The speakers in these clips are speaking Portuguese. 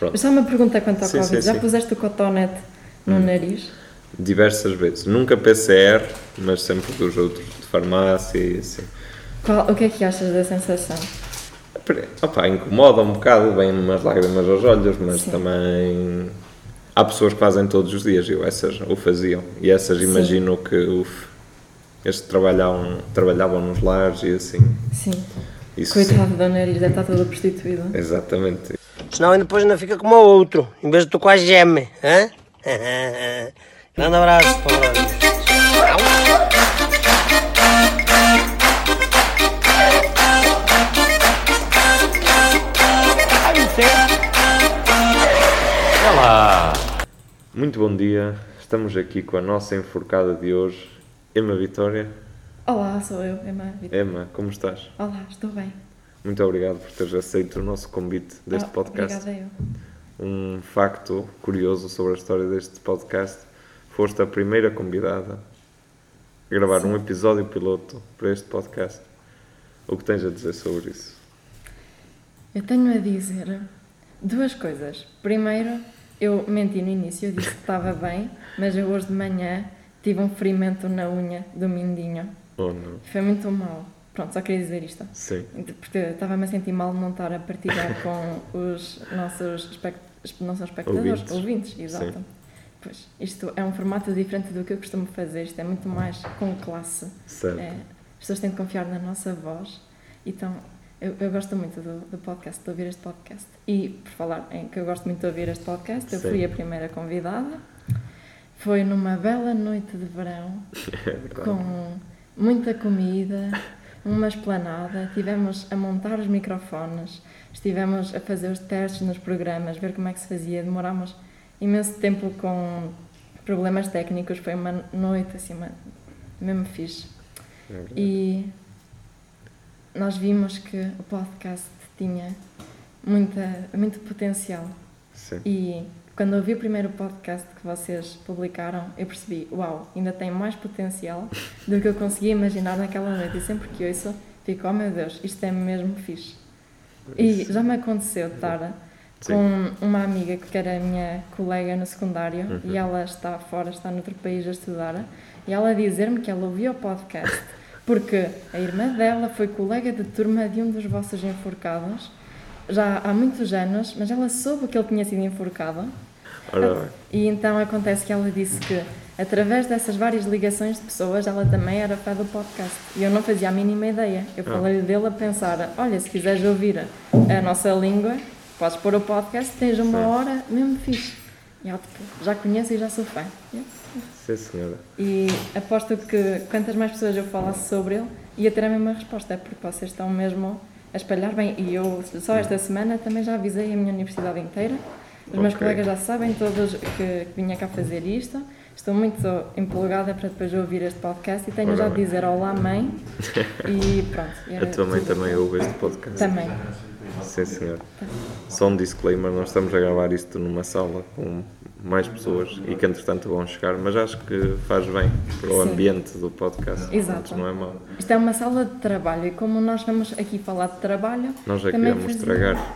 Pronto. Só uma pergunta quanto ao Sim, Covid. sim, Já sim. puseste o cotonete no Hum. nariz? Diversas vezes. Nunca PCR, mas sempre dos outros de farmácia e assim. Qual- o que é que achas da sensação? Opa, incomoda um bocado, vem umas lágrimas aos olhos, mas Sim. também há pessoas que fazem todos os dias, eu essas o faziam. E essas Sim. imagino que uf, estes trabalhavam, trabalhavam nos lares e assim. Sim. Isso sim. Coitado do nariz, deve estar todo prostituído. Exatamente. Senão ainda depois ainda fica como o outro, em vez de tu com a geme, hã? Grande abraço, Tom Brother. Muito bom dia, estamos aqui com a nossa enforcada de hoje, Emma Vitória. Olá, sou eu, Emma. Vitor. Emma, como estás? Olá, estou bem. Muito obrigado por teres aceito o nosso convite deste Ah, podcast. Obrigada eu. Um facto curioso sobre a história deste podcast: foste a primeira convidada a gravar um episódio piloto para este podcast. O que tens a dizer sobre isso? Eu tenho a dizer duas coisas. Primeiro, eu menti no início, eu disse que estava bem, mas eu hoje de manhã tive um ferimento na unha do mindinho. Oh não? Foi muito mal. Pronto, só queria dizer isto. Sim, Porque estava-me a sentir mal de não estar a partilhar com os nossos, espect... não são espectadores, Ouvintes. ouvintes, exato. Sim. Pois, isto é um formato diferente do que eu costumo fazer, isto é muito mais com classe. certo. É, as pessoas têm de confiar na nossa voz. Então, eu, eu gosto muito do, do podcast, de ouvir este podcast. E, por falar em que eu gosto muito de ouvir este podcast, eu Sim. fui a primeira convidada. Foi numa bela noite de verão, É com muita comida, uma esplanada. Tivemos a montar os microfones, estivemos a fazer os testes nos programas, ver como é que se fazia. Demorámos imenso tempo com problemas técnicos. Foi uma noite assim, uma, mesmo fixe. É. E nós vimos que o podcast tinha muita, muito potencial. Sim. E quando ouvi o primeiro podcast que vocês publicaram, eu percebi, uau, ainda tem mais potencial do que eu conseguia imaginar naquela noite. E sempre que ouço, fico, oh meu Deus, isto é mesmo fixe. E já me aconteceu estar Sim. com uma amiga que era minha colega no secundário Uhum. e ela está fora, está noutro país a estudar, e ela dizer-me que ela ouvia o podcast porque a irmã dela foi colega de turma de um dos vossos enforcados já há muitos anos, mas ela soube que ele tinha sido enforcado Ora e então acontece que ela disse que através dessas várias ligações de pessoas ela também era fã do podcast e eu não fazia a mínima ideia. Eu Ah. falei dele a pensar, olha, se quiseres ouvir a nossa língua, podes pôr o podcast, tens uma Sim. hora mesmo fixe. E ela tipo, já conheço e já sou fã. Sim, senhora. E aposto que quantas mais pessoas eu falasse sobre ele, ia ter a mesma resposta, porque vocês estão mesmo a espalhar bem. E eu, só esta semana, também já avisei a minha universidade inteira. Os meus colegas já sabem todos que, que vinha cá fazer isto. Estou muito empolgada para depois ouvir este podcast e tenho Ora já de dizer olá, mãe. E pronto. A tua mãe também ouve este podcast. Também. Sim, senhor. Só um disclaimer: nós estamos a gravar isto numa sala com mais pessoas e que entretanto vão chegar, mas acho que faz bem para o Sim. ambiente do podcast. Exato. Não é mau. Isto é uma sala de trabalho e como nós vamos aqui falar de trabalho, Nós já também queríamos fazia- estragar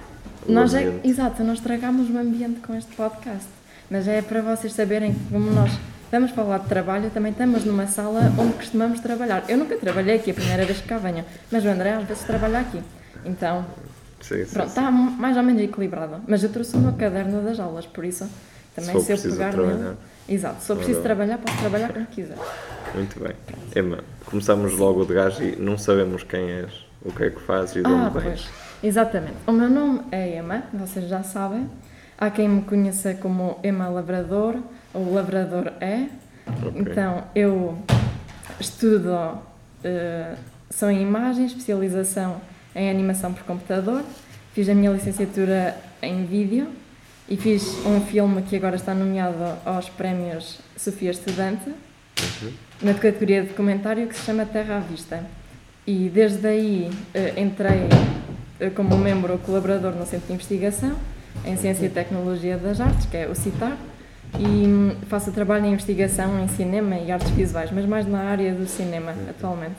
o Nós é, ambiente. exato, nós estragamos o ambiente com este podcast. Mas é para vocês saberem que como nós estamos a falar de trabalho, também estamos numa sala onde costumamos trabalhar. Eu nunca trabalhei aqui, a primeira vez que cá venho, mas o André às vezes trabalha aqui. Então, Sim, sim, pronto, sim. está mais ou menos equilibrado. Mas eu trouxe o meu caderno das aulas, por isso também Se se eu pegar trabalhar. Exato, se eu preciso trabalhar, posso trabalhar como quiser. Muito bem. Emma, começamos logo de gajo e não sabemos quem és, o que é que fazes e de Ah, onde vens. pois. Exatamente. O meu nome é Emma, vocês já sabem. Há quem me conheça como Emma Lavrador ou Lavrador é. Ok. Então, eu estudo eh, são em imagem, especialização em animação por computador. Fiz a minha licenciatura em vídeo e fiz um filme que agora está nomeado aos prémios Sofia Estudante, Uhum. na categoria de documentário que se chama Terra à Vista. E desde aí eh, entrei eh, como membro colaborador no Centro de Investigação em Ciência e Tecnologia das Artes, que é o CITAR, e hum, faço trabalho em investigação em cinema e artes visuais, mas mais na área do cinema atualmente.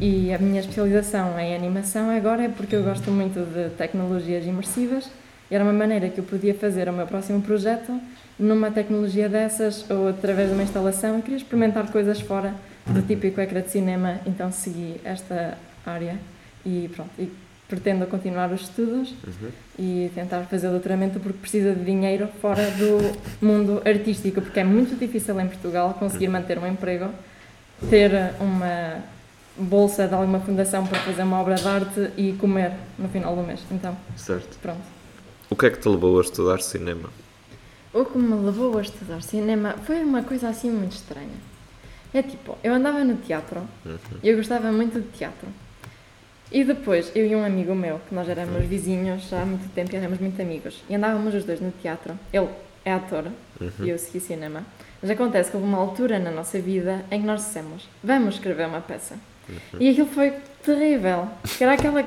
E a minha especialização em animação agora é porque eu gosto muito de tecnologias imersivas era uma maneira que eu podia fazer o meu próximo projeto numa tecnologia dessas ou através de uma instalação queria experimentar coisas fora do típico ecrã de cinema, então segui esta área e pronto. E pretendo continuar os estudos Uhum. e tentar fazer doutoramento porque precisa de dinheiro fora do mundo artístico, porque é muito difícil em Portugal conseguir manter um emprego, ter uma bolsa de alguma fundação para fazer uma obra de arte e comer no final do mês. Então, Certo. pronto. O que é que te levou a estudar cinema? O que me levou a estudar cinema foi uma coisa assim muito estranha. É tipo, eu andava no teatro e eu gostava muito de teatro. E depois, eu e um amigo meu, que nós éramos vizinhos já há muito tempo e éramos muito amigos, e andávamos os dois no teatro. Ele é ator e eu segui cinema. Mas acontece que houve uma altura na nossa vida em que nós dissemos: vamos escrever uma peça. E aquilo foi terrível. Que era aquela.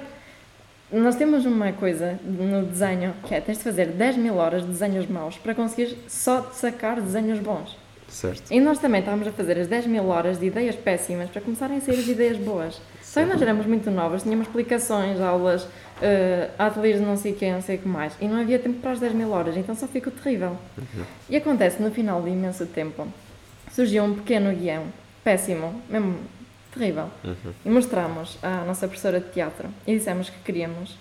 Nós temos uma coisa no desenho que é: tens de fazer 10 mil horas de desenhos maus para conseguir só sacar desenhos bons. Certo. E nós também estávamos a fazer as 10 mil horas de ideias péssimas para começarem a sair as ideias boas. Só que nós éramos muito novas, tínhamos explicações, aulas, uh, ateliês de não sei o que, não sei o que mais. E não havia tempo para as 10 mil horas, então só ficou terrível. E acontece, no final de imenso tempo, surgiu um pequeno guião, péssimo, mesmo terrível. E mostramos à nossa professora de teatro e dissemos que queríamos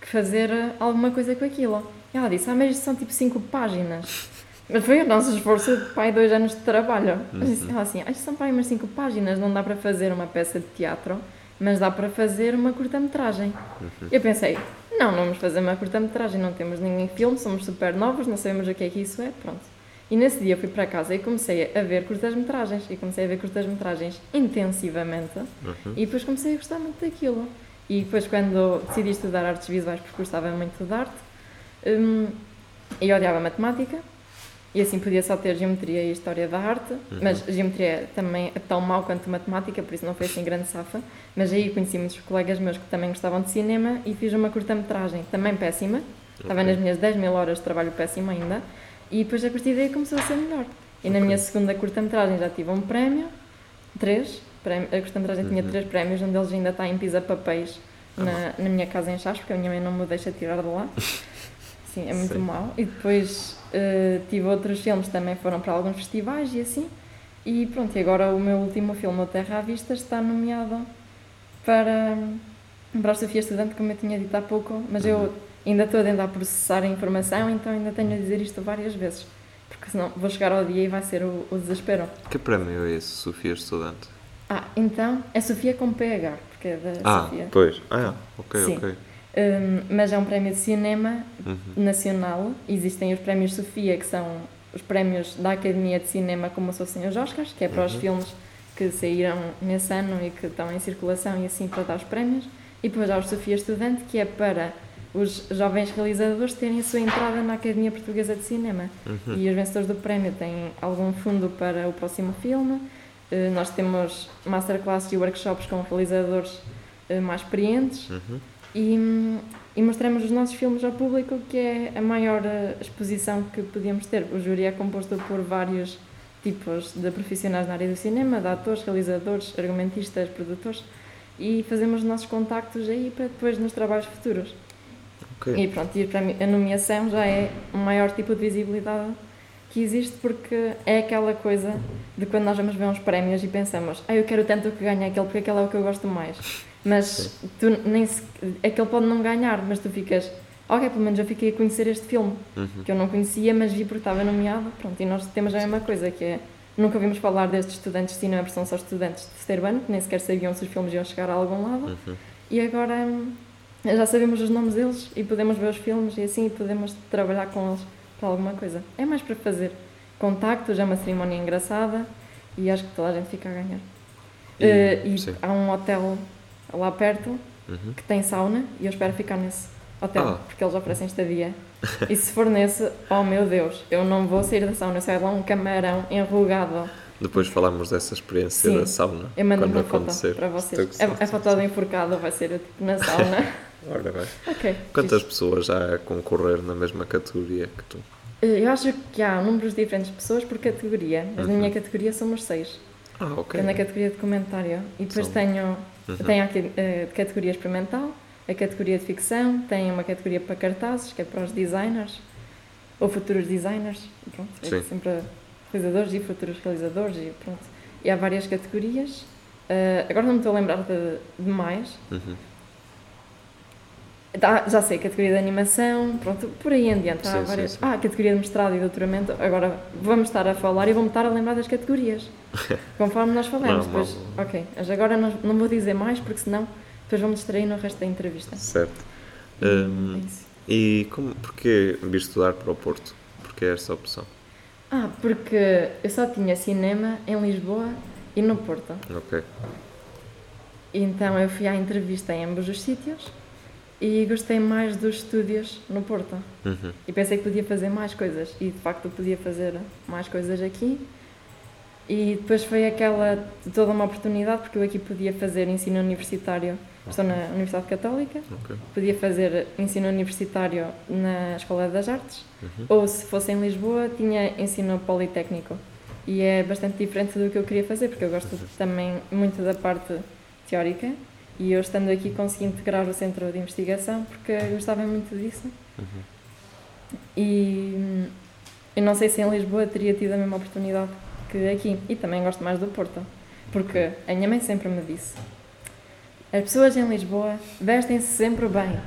que fazer uh, alguma coisa com aquilo. E ela disse, ah, mas isto são tipo 5 páginas. Mas foi o nosso esforço de pai dois anos de trabalho. Disse ela assim, ah, isto são pai umas 5 páginas, não dá para fazer uma peça de teatro, mas dá para fazer uma curta-metragem. Eu pensei, não, não vamos fazer uma curta-metragem, não temos nenhum filme, somos super novos, não sabemos o que é que isso é, pronto. E nesse dia fui para casa e comecei a ver curtas-metragens. E comecei a ver curtas-metragens intensivamente. E depois comecei a gostar muito daquilo. E depois, quando decidi estudar artes visuais, porque gostava muito de arte, hum, eu odiava matemática. E assim podia só ter geometria e história da arte. Mas geometria também é tão mau quanto matemática, por isso não foi assim grande safa. Mas aí conheci muitos colegas meus que também gostavam de cinema e fiz uma curta-metragem, também péssima. Estava nas minhas 10 mil horas de trabalho péssimo ainda. E depois a partir daí começou a ser melhor. E na minha segunda curta-metragem já tive um prémio, três. prémio- A curta-metragem tinha três prémios, um deles ainda está em pisa-papéis na, na minha casa em Chaves, porque a minha mãe não me deixa tirar de lá. Sim, é muito Sim. mau. E depois eh, tive outros filmes também foram para alguns festivais e assim. E pronto, e agora o meu último filme, O Terra à Vista, está nomeado para, para a Sofia Estudante, como eu tinha dito há pouco, mas eu ainda estou a tentar processar a informação, então ainda tenho a dizer isto várias vezes, porque senão vou chegar ao dia e vai ser o, o desespero. Que prémio é esse, Sofia Estudante? Ah, então é Sofia com PH, porque é da Ah, Sofia. pois. Ah, ok, Sim. ok. Hum, mas é um prémio de cinema Uhum. nacional. Existem os prémios Sofia, que são os prémios da Academia de Cinema, como se fossem os Oscars, que é para os filmes que saíram nesse ano e que estão em circulação e assim para dar os prémios. E depois há o Sofia Estudante, que é para os jovens realizadores terem a sua entrada na Academia Portuguesa de Cinema. E os vencedores do prémio têm algum fundo para o próximo filme. Eh, Nós temos masterclass e workshops com realizadores eh, mais experientes e, hum, e mostramos os nossos filmes ao público, que é a maior eh, exposição que podíamos ter. O júri é composto por vários tipos de profissionais na área do cinema, de atores, realizadores, argumentistas, produtores, e fazemos os nossos contactos aí para depois nos trabalhos futuros. Ok. E pronto, e para a nomeação já é o maior tipo de visibilidade que existe porque é aquela coisa de quando nós vamos ver uns prémios e pensamos, ah, eu quero tanto que ganhe aquele porque aquele é o que eu gosto mais. Mas tu nem se, aquele pode não ganhar, mas tu ficas, ok, pelo menos eu fiquei a conhecer este filme que eu não conhecia, mas vi porque estava nomeado. Pronto, e nós temos a mesma coisa, que é nunca ouvimos falar destes estudantes de cinema, porque são só estudantes de terceiro ano, que nem sequer sabiam se os filmes iam chegar a algum lado. E agora hum, já sabemos os nomes deles e podemos ver os filmes e assim podemos trabalhar com eles para alguma coisa. É mais para fazer contactos, é uma cerimónia engraçada e acho que toda a gente fica a ganhar. E- Eh, E, há um hotel lá perto que tem sauna e eu espero ficar nesse hotel Ah. porque eles oferecem estadia. e se for nesse, oh meu Deus, eu não vou sair da sauna, eu saio lá um camarão enrugado. Depois falamos dessa experiência Sim. da sauna. Eu mando quando uma foto para vocês. A, a foto do enforcado vai ser tipo na sauna. Ora bem. ok. Quantas fixe. pessoas já a concorrer na mesma categoria que tu? Eh, Eu acho que há números diferentes de pessoas por categoria, mas na minha categoria somos seis. Ah, ok. É na categoria de comentário. E depois São- tenho, Uhum. tenho aqui eh, de categoria experimental, a categoria de ficção, tem uma categoria para cartazes, que é para os designers, ou futuros designers, pronto, é Sim. sempre realizadores e futuros realizadores, e pronto. E há várias categorias. Ah, agora não me estou a lembrar de, de mais. Uhum. Tá, já sei, categoria de animação, pronto, por aí em diante. Há Sim, sim, várias. sim. Ah, categoria de mestrado e doutoramento. Agora vamos estar a falar e vou-me estar a lembrar das categorias, conforme nós falamos. Não, Depois, não. ok, mas agora não, não vou dizer mais porque senão depois vamos distrair no resto da entrevista. Certo. É Hum, isso. e como, porquê vir estudar para o Porto? Porquê esta opção? Ah, porque eu só tinha cinema em Lisboa e no Porto. Ok. Então eu fui à entrevista em ambos os sítios e gostei mais dos estúdios no Porto. Uhum. E pensei que podia fazer mais coisas. E de facto podia fazer mais coisas aqui. E depois foi aquela toda uma oportunidade, porque eu aqui podia fazer ensino universitário. Estou na Universidade Católica, Ok. podia fazer ensino universitário na Escola das Artes, Uhum. ou se fosse em Lisboa, tinha ensino politécnico. E é bastante diferente do que eu queria fazer, porque eu gosto também muito da parte teórica. E eu estando aqui consegui integrar o centro de investigação, porque eu gostava muito disso. E hum, eu não sei se em Lisboa teria tido a mesma oportunidade que aqui. E também gosto mais do Porto, porque a minha mãe sempre me disse: as pessoas em Lisboa vestem-se sempre bem.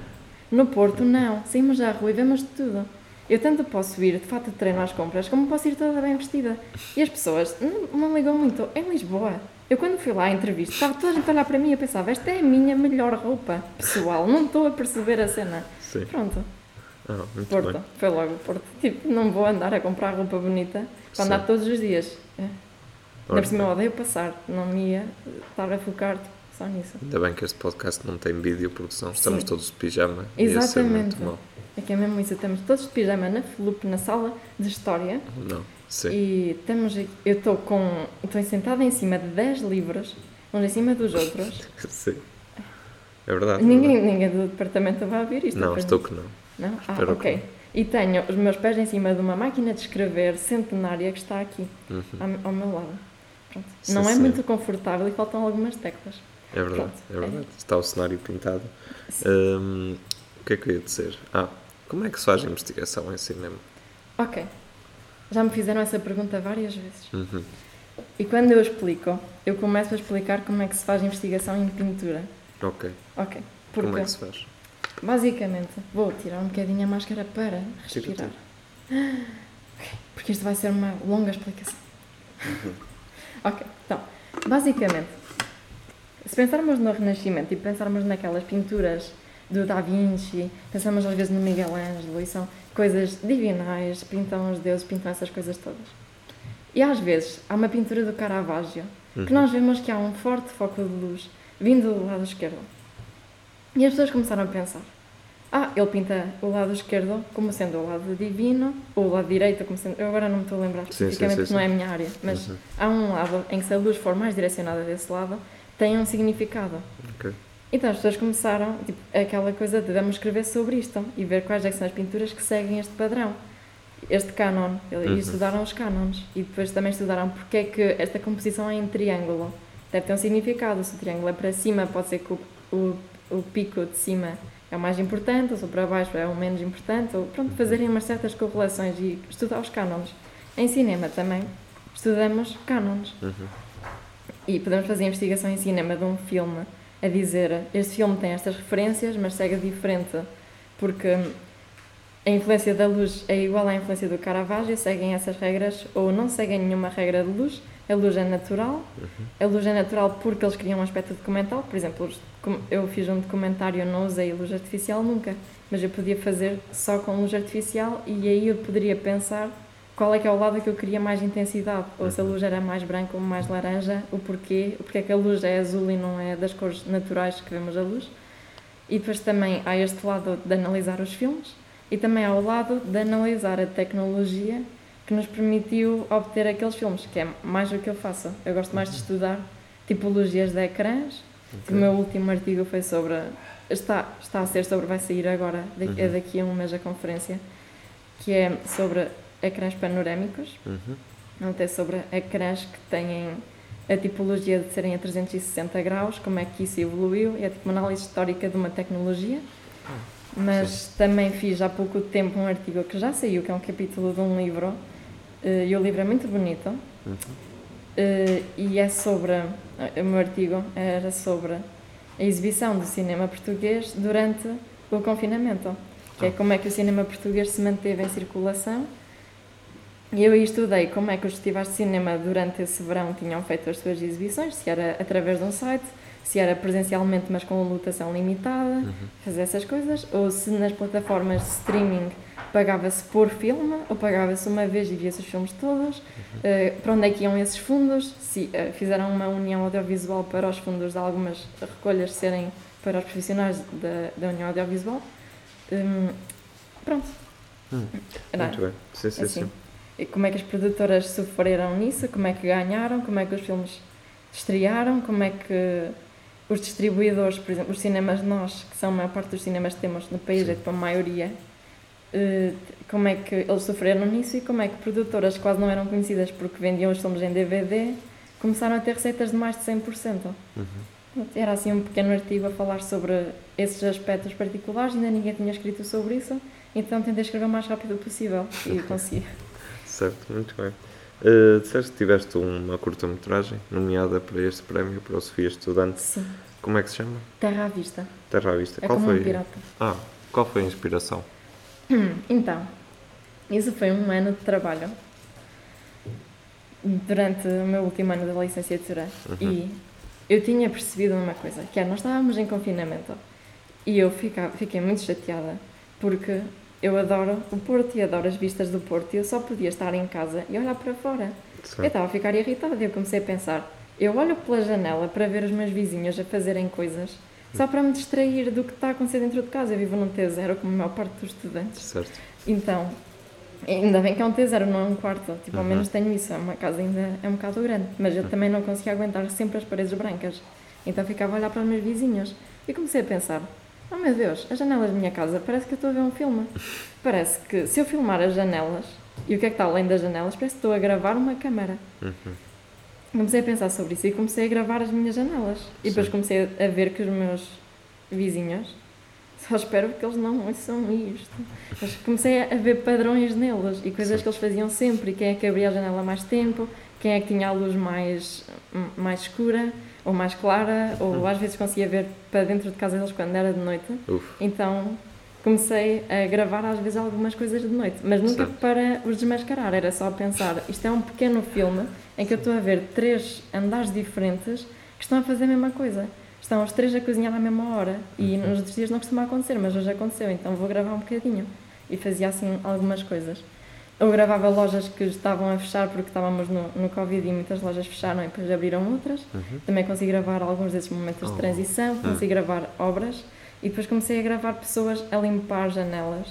No Porto, não. Saímos à rua e vemos de tudo. Eu tanto posso ir de fato de treino às compras, como posso ir toda bem vestida. E as pessoas não, não ligam muito. Em Lisboa, eu quando fui lá à entrevista, estava toda a gente a olhar para mim e eu pensava: esta é a minha melhor roupa pessoal. Não estou a perceber a cena. Sim. Pronto. Ah, muito Porto, bem. foi logo Porto. Tipo, não vou andar a comprar roupa bonita para andar Sim. todos os dias. É. Ainda Olha, por cima eu odeio passar, não me ia estar a focar tipo, só nisso. Ainda bem que este podcast não tem vídeo, porque senão estamos Sim. todos de pijama e ia ser muito Exatamente. mal. É que é mesmo isso, estamos todos de pijama na Flup, na sala de história Não, sim. e aqui- eu estou com, estou sentada em cima de 10 livros, uns em cima dos outros. sim. É verdade. é ninguém, verdade. ninguém do departamento vai ouvir isto. Não, estou que não. Não? Ah, Espero ok. E tenho os meus pés em cima de uma máquina de escrever centenária que está aqui, Uhum. ao, ao meu lado. Pronto. Sim, Não é sim. muito confortável e faltam algumas teclas. É verdade, Pronto, é é. verdade. Está o cenário pintado. Hum, o que é que eu ia dizer? Ah, como é que se faz investigação em cinema? Ok. Já me fizeram essa pergunta várias vezes. Uhum. E quando eu explico, eu começo a explicar como é que se faz investigação em pintura. Ok. Ok. Porque, Como é que se faz? basicamente, vou tirar um bocadinho a máscara para respirar. Porque isto vai ser uma longa explicação. ok. Então, basicamente, se pensarmos no Renascimento e pensarmos naquelas pinturas do Da Vinci, pensamos às vezes no Miguel Ângelo e são coisas divinais, pintam os deuses, pintam essas coisas todas. E às vezes há uma pintura do Caravaggio que Uhum. nós vemos que há um forte foco de luz vindo do lado esquerdo. E as pessoas começaram a pensar: ah, ele pinta o lado esquerdo como sendo o lado divino, ou o lado direito como sendo. Eu agora não me estou a lembrar Sim, sim, especificamente sim, não é a minha área, mas Uhum. há um lado em que se a luz for mais direcionada desse lado, tem um significado. Ok. Então as pessoas começaram, tipo, aquela coisa de vamos escrever sobre isto e ver quais é são as pinturas que seguem este padrão, este cânon. E Uhum. estudaram os cânones e depois também estudaram porque é que esta composição é em triângulo. Deve ter um significado. Se o triângulo é para cima, pode ser que o, o, o pico de cima é o mais importante, ou se para baixo é o menos importante, ou pronto, fazerem umas certas correlações e estudar os cânones. Em cinema também estudamos cânones. Uhum. E podemos fazer investigação em cinema de um filme a dizer este filme tem estas referências, mas segue diferente porque a influência da luz é igual à influência do Caravaggio, seguem essas regras ou não seguem nenhuma regra de luz. A luz é natural. A luz é natural porque eles criam um aspecto documental. Por exemplo, eu fiz um documentário, eu não usei luz artificial nunca, mas eu podia fazer só com luz artificial e aí eu poderia pensar qual é que é o lado que eu queria mais intensidade, ou se a luz era mais branca ou mais laranja, o porquê, o porquê é que a luz é azul e não é das cores naturais que vemos a luz. E depois também há este lado de analisar os filmes e também há o lado de analisar a tecnologia que nos permitiu obter aqueles filmes, que é mais o que eu faço. Eu gosto mais de estudar tipologias de ecrãs. O meu último artigo foi sobre. Está, está a ser sobre, vai sair agora, daqui, é Uhum. daqui a um mês a conferência, que é sobre ecrãs panorâmicos Uhum. até sobre ecrãs que têm a tipologia de serem a 360 graus, como é que isso evoluiu, é tipo uma análise histórica de uma tecnologia. Mas também fiz há pouco tempo um artigo que já saiu, que é um capítulo de um livro, eh, e o livro é muito bonito, eh, e é sobre, o meu artigo era sobre a exibição do cinema português durante o confinamento, que é como é que o cinema português se manteve em circulação. E eu aí estudei como é que os festivais de cinema durante esse verão tinham feito as suas exibições, se era através de um site, se era presencialmente, mas com lotação limitada, fazer essas coisas, ou se nas plataformas de streaming pagava-se por filme, ou pagava-se uma vez e via-se os filmes todos, eh, para onde é que iam esses fundos, se eh, fizeram uma união audiovisual para os fundos de algumas recolhas serem para os profissionais da, da União Audiovisual. Hum, pronto. Era Muito bem. Sim, sim, assim. sim. E como é que as produtoras sofreram nisso, como é que ganharam, como é que os filmes estrearam, como é que os distribuidores, por exemplo, os cinemas nós, que são a maior parte dos cinemas que temos no país, Sim. é tipo a maioria, eh, como é que eles sofreram nisso e como é que produtoras que quase não eram conhecidas porque vendiam os filmes em DVD começaram a ter receitas de mais de 100%. Uhum. Era assim um pequeno artigo a falar sobre esses aspectos particulares, ainda ninguém tinha escrito sobre isso, então tentei escrever o mais rápido possível e consegui. Certo, muito bem. Uh, disseste que tiveste uma curta-metragem nomeada para este prémio para o Sofia Estudante. Sim, Como é que se chama? terra à vista. Terra à Vista. É qual como foi? um pirata. Ah, qual foi a inspiração? Então, isso foi um ano de trabalho durante o meu último ano da licenciatura e eu tinha percebido uma coisa, que é nós estávamos em confinamento e eu fica, fiquei muito chateada porque eu adoro o Porto e adoro as vistas do Porto e eu só podia estar em casa e olhar para fora. Eu Certo. estava a ficar irritada e eu comecei a pensar, eu olho pela janela para ver os meus vizinhos a fazerem coisas só para me distrair do que está a acontecer dentro de casa. Eu vivo num T0 como a maior parte dos estudantes. Certo. Então, ainda bem que é um T0, não é um quarto. Tipo, ao Uhum. menos tenho isso. É uma casa ainda é um bocado grande. Mas eu também não conseguia aguentar sempre as paredes brancas. Então ficava a olhar para os meus vizinhos. E comecei a pensar: oh meu Deus, as janelas da minha casa parece que eu estou a ver um filme. Parece que se eu filmar as janelas, e o que é que está além das janelas, parece que estou a gravar uma câmara. Uhum. Comecei a pensar sobre isso e comecei a gravar as minhas janelas. E depois Sim. comecei a ver que os meus vizinhos, só espero que eles não ouçam isto, mas comecei a ver padrões neles e coisas Sim. que eles faziam sempre. E quem é que abria a janela mais tempo, quem é que tinha a luz mais, mais escura ou mais clara, ou Hum. às vezes conseguia ver para dentro de casa deles quando era de noite. Uf. Então comecei a gravar às vezes algumas coisas de noite, mas nunca Certo. para os desmascarar, era só pensar, isto é um pequeno filme em que eu estou a ver três andares diferentes que estão a fazer a mesma coisa. Estão os três a cozinhar à mesma hora e nos outros dias não costuma acontecer, mas hoje aconteceu, então vou gravar um bocadinho. E fazia assim algumas coisas. Eu gravava lojas que estavam a fechar porque estávamos no, no Covid e muitas lojas fecharam e depois abriram outras. Também consegui gravar alguns desses momentos Oh. de transição, consegui gravar obras e depois comecei a gravar pessoas a limpar janelas.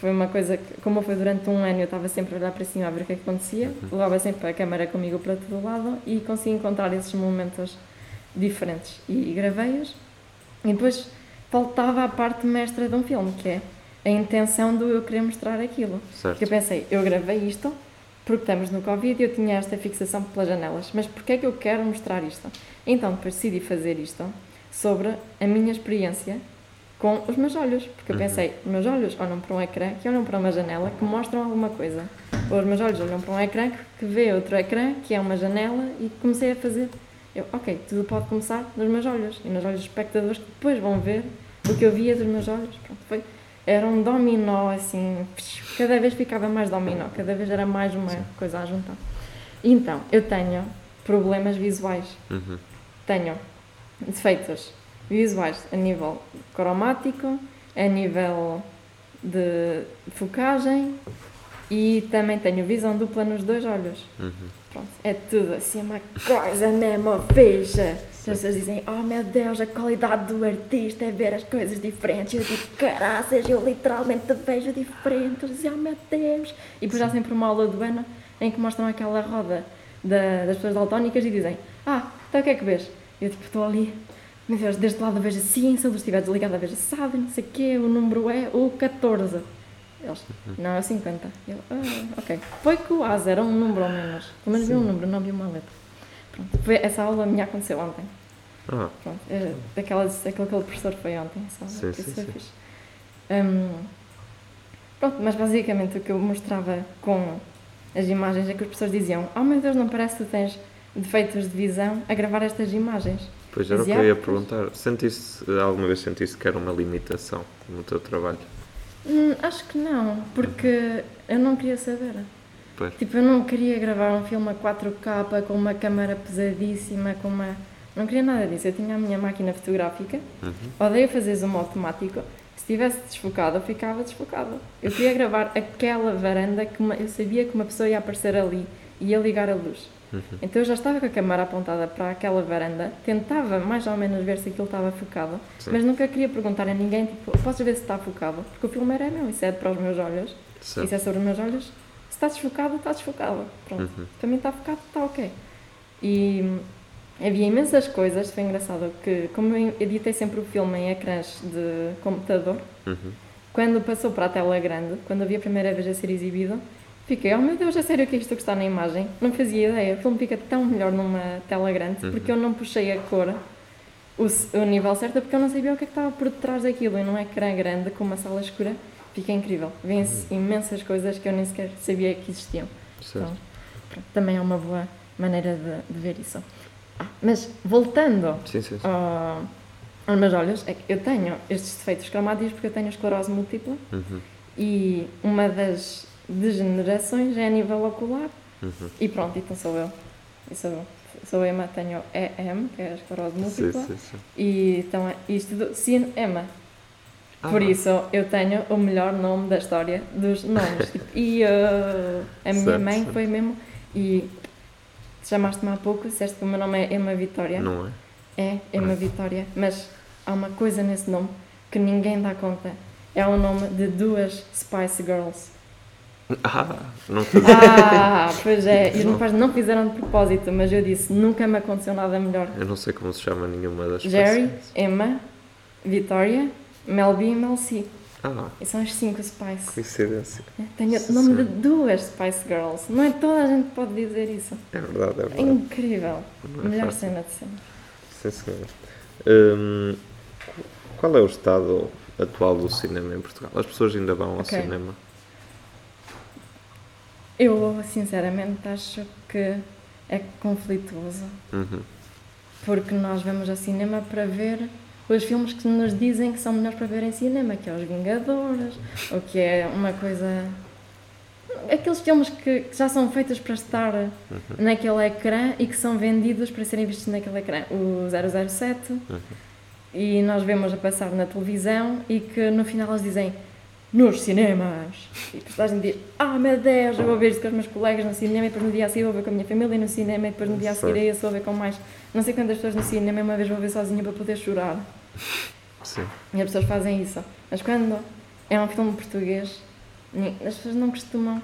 Foi uma coisa que, como foi durante um ano, eu estava sempre a olhar para cima a ver o que é que acontecia, levava sempre a câmera comigo para todo lado e consegui encontrar esses momentos diferentes e gravei-os. E depois faltava a parte mestra de um filme, que é a intenção do eu querer mostrar aquilo. Certo. Porque eu pensei, eu gravei isto porque estamos no Covid e eu tinha esta fixação pelas janelas, mas porquê é que eu quero mostrar isto? Então depois decidi fazer isto sobre a minha experiência com os meus olhos, porque eu Uhum. pensei, os meus olhos olham para um ecrã que olham para uma janela que mostram alguma coisa. Ou os meus olhos olham para um ecrã que- que vê outro ecrã que é uma janela e comecei a fazer. Eu, ok, tudo pode começar nos meus olhos e nos olhos dos espectadores que depois vão ver o que eu via dos meus olhos. Pronto, foi. Era um dominó assim, cada vez ficava mais dominó, cada vez era mais uma coisa a juntar. Então, eu tenho problemas visuais Uhum. tenho defeitos visuais a nível cromático, a nível de focagem e também tenho visão dupla nos dois olhos. Uhum. Pronto, é tudo assim uma coisa mesmo fixa. As pessoas dizem, oh meu Deus, a qualidade do artista é ver as coisas diferentes. Eu digo, caraças, eu literalmente vejo diferente. Eu dizia, oh meu Deus. E depois há sempre uma aula do ano em que mostram aquela roda da- das pessoas daltónicas e dizem, ah, então o que é que vês? Eu tipo, estou ali, meu Deus, deste lado vejo assim, se ele estiver desligado vejo assado, não sei o quê, o número é o 14. Eles, não, é o 50. Eu, ah, ok. Foi que o AS era um número ou menos. Pelo menos vi um número, não vi uma letra. Pronto, foi, essa aula minha aconteceu ontem. Ah, Pronto, é, daquelas, aquele, aquele professor foi ontem, só Sim, sim, sim. Hum, pronto, mas basicamente o que eu mostrava com as imagens é que as pessoas diziam: Oh meu Deus, não parece que tu tens defeitos de visão a gravar estas imagens. pois era o que eu ia yeah, perguntar. Sentiste, alguma vez sentiste que era uma limitação no teu trabalho? Hum, acho que não, porque eu não queria saber. Pois. Tipo, eu não queria gravar um filme a 4K com uma câmara pesadíssima, com uma. Não queria nada disso. Eu tinha a minha máquina fotográfica, Uhum. odeio fazer zoom automático. Se estivesse desfocado, eu ficava desfocado. Eu queria gravar aquela varanda que uma- eu sabia que uma pessoa ia aparecer ali e ia ligar a luz. Uhum. Então eu já estava com a câmara apontada para aquela varanda, tentava mais ou menos ver se aquilo estava focado, Sim. mas nunca queria perguntar a ninguém, tipo, posso ver se está focado? Porque o filme era meu, isso é para os meus olhos. Certo. Isso é sobre os meus olhos. Se está desfocado, está desfocado. Pronto. Uhum. Para mim está focado, está ok. E havia imensas coisas, foi engraçado, que como eu editei sempre o filme em ecrãs de computador, Uhum. quando passou para a tela grande, quando vi a primeira vez a ser exibido, fiquei, oh meu Deus, é sério que é isto que está na imagem? Não fazia ideia. O filme fica tão melhor numa tela grande Uhum. porque eu não puxei a cor, o, o nível certo, porque eu não sabia o que é que estava por detrás daquilo. E num ecrã grande, com uma sala escura, fica incrível. Vêem-se Uhum. imensas coisas que eu nem sequer sabia que existiam. Certo. Então, pronto, também é uma boa maneira de, de ver isso. Mas voltando Sim, sim, sim. ao- aos meus olhos, é que eu tenho estes defeitos cromáticos porque eu tenho esclerose múltipla Uhum. e uma das degenerações é a nível ocular. Uhum. E pronto, então sou eu. E sou eu. Sou Emma, tenho EM, que é a esclerose múltipla. sim, sim. E então é isto do cinema. Ah, Por isso eu tenho o melhor nome da história dos nomes. E uh, a minha Certo, mãe certo. foi mesmo. E chamaste-me há pouco, disseste que o meu nome é Emma Vitória. Não é? É Emma Vitória, mas há uma coisa nesse nome que ninguém dá conta. É o nome de duas Spice Girls. Ah, não fazia. Ah, pois é. E os meus pais não fizeram de propósito, mas eu disse: nunca me aconteceu nada melhor. Eu não sei como se chama nenhuma das Jerry. Emma, Vitória, Mel B e Mel C. Ah, E são as cinco Spice. coincidência. Tenho Sim, o nome de duas Spice Girls. Não é toda a gente que pode dizer isso. É verdade, é É verdade. incrível. Não é Melhor fácil. cena de sempre. Sim, senhor. Hum, qual é o estado atual do cinema em Portugal? As pessoas ainda vão ao Ok. cinema? Eu, sinceramente, acho que é conflituoso. Uhum. Porque nós vamos ao cinema para ver os filmes que nos dizem que são melhores para ver em cinema, que é Os Vingadores, ou que é uma coisa. Aqueles filmes que, que já são feitos para estar naquele ecrã e que são vendidos para serem vistos naquele ecrã. O 007, e nós vemos a passar na televisão e que no final eles dizem nos cinemas. E depois a gente diz, ah meu Deus, eu vou ver isto com os meus colegas no cinema e depois no dia a seguir vou ver com a minha família no cinema e depois no dia a seguir eu vou ver com mais não sei quantas pessoas no cinema e uma vez vou ver sozinha para poder chorar. Sim. E as pessoas fazem isso. Mas quando é um filme português, as pessoas não costumam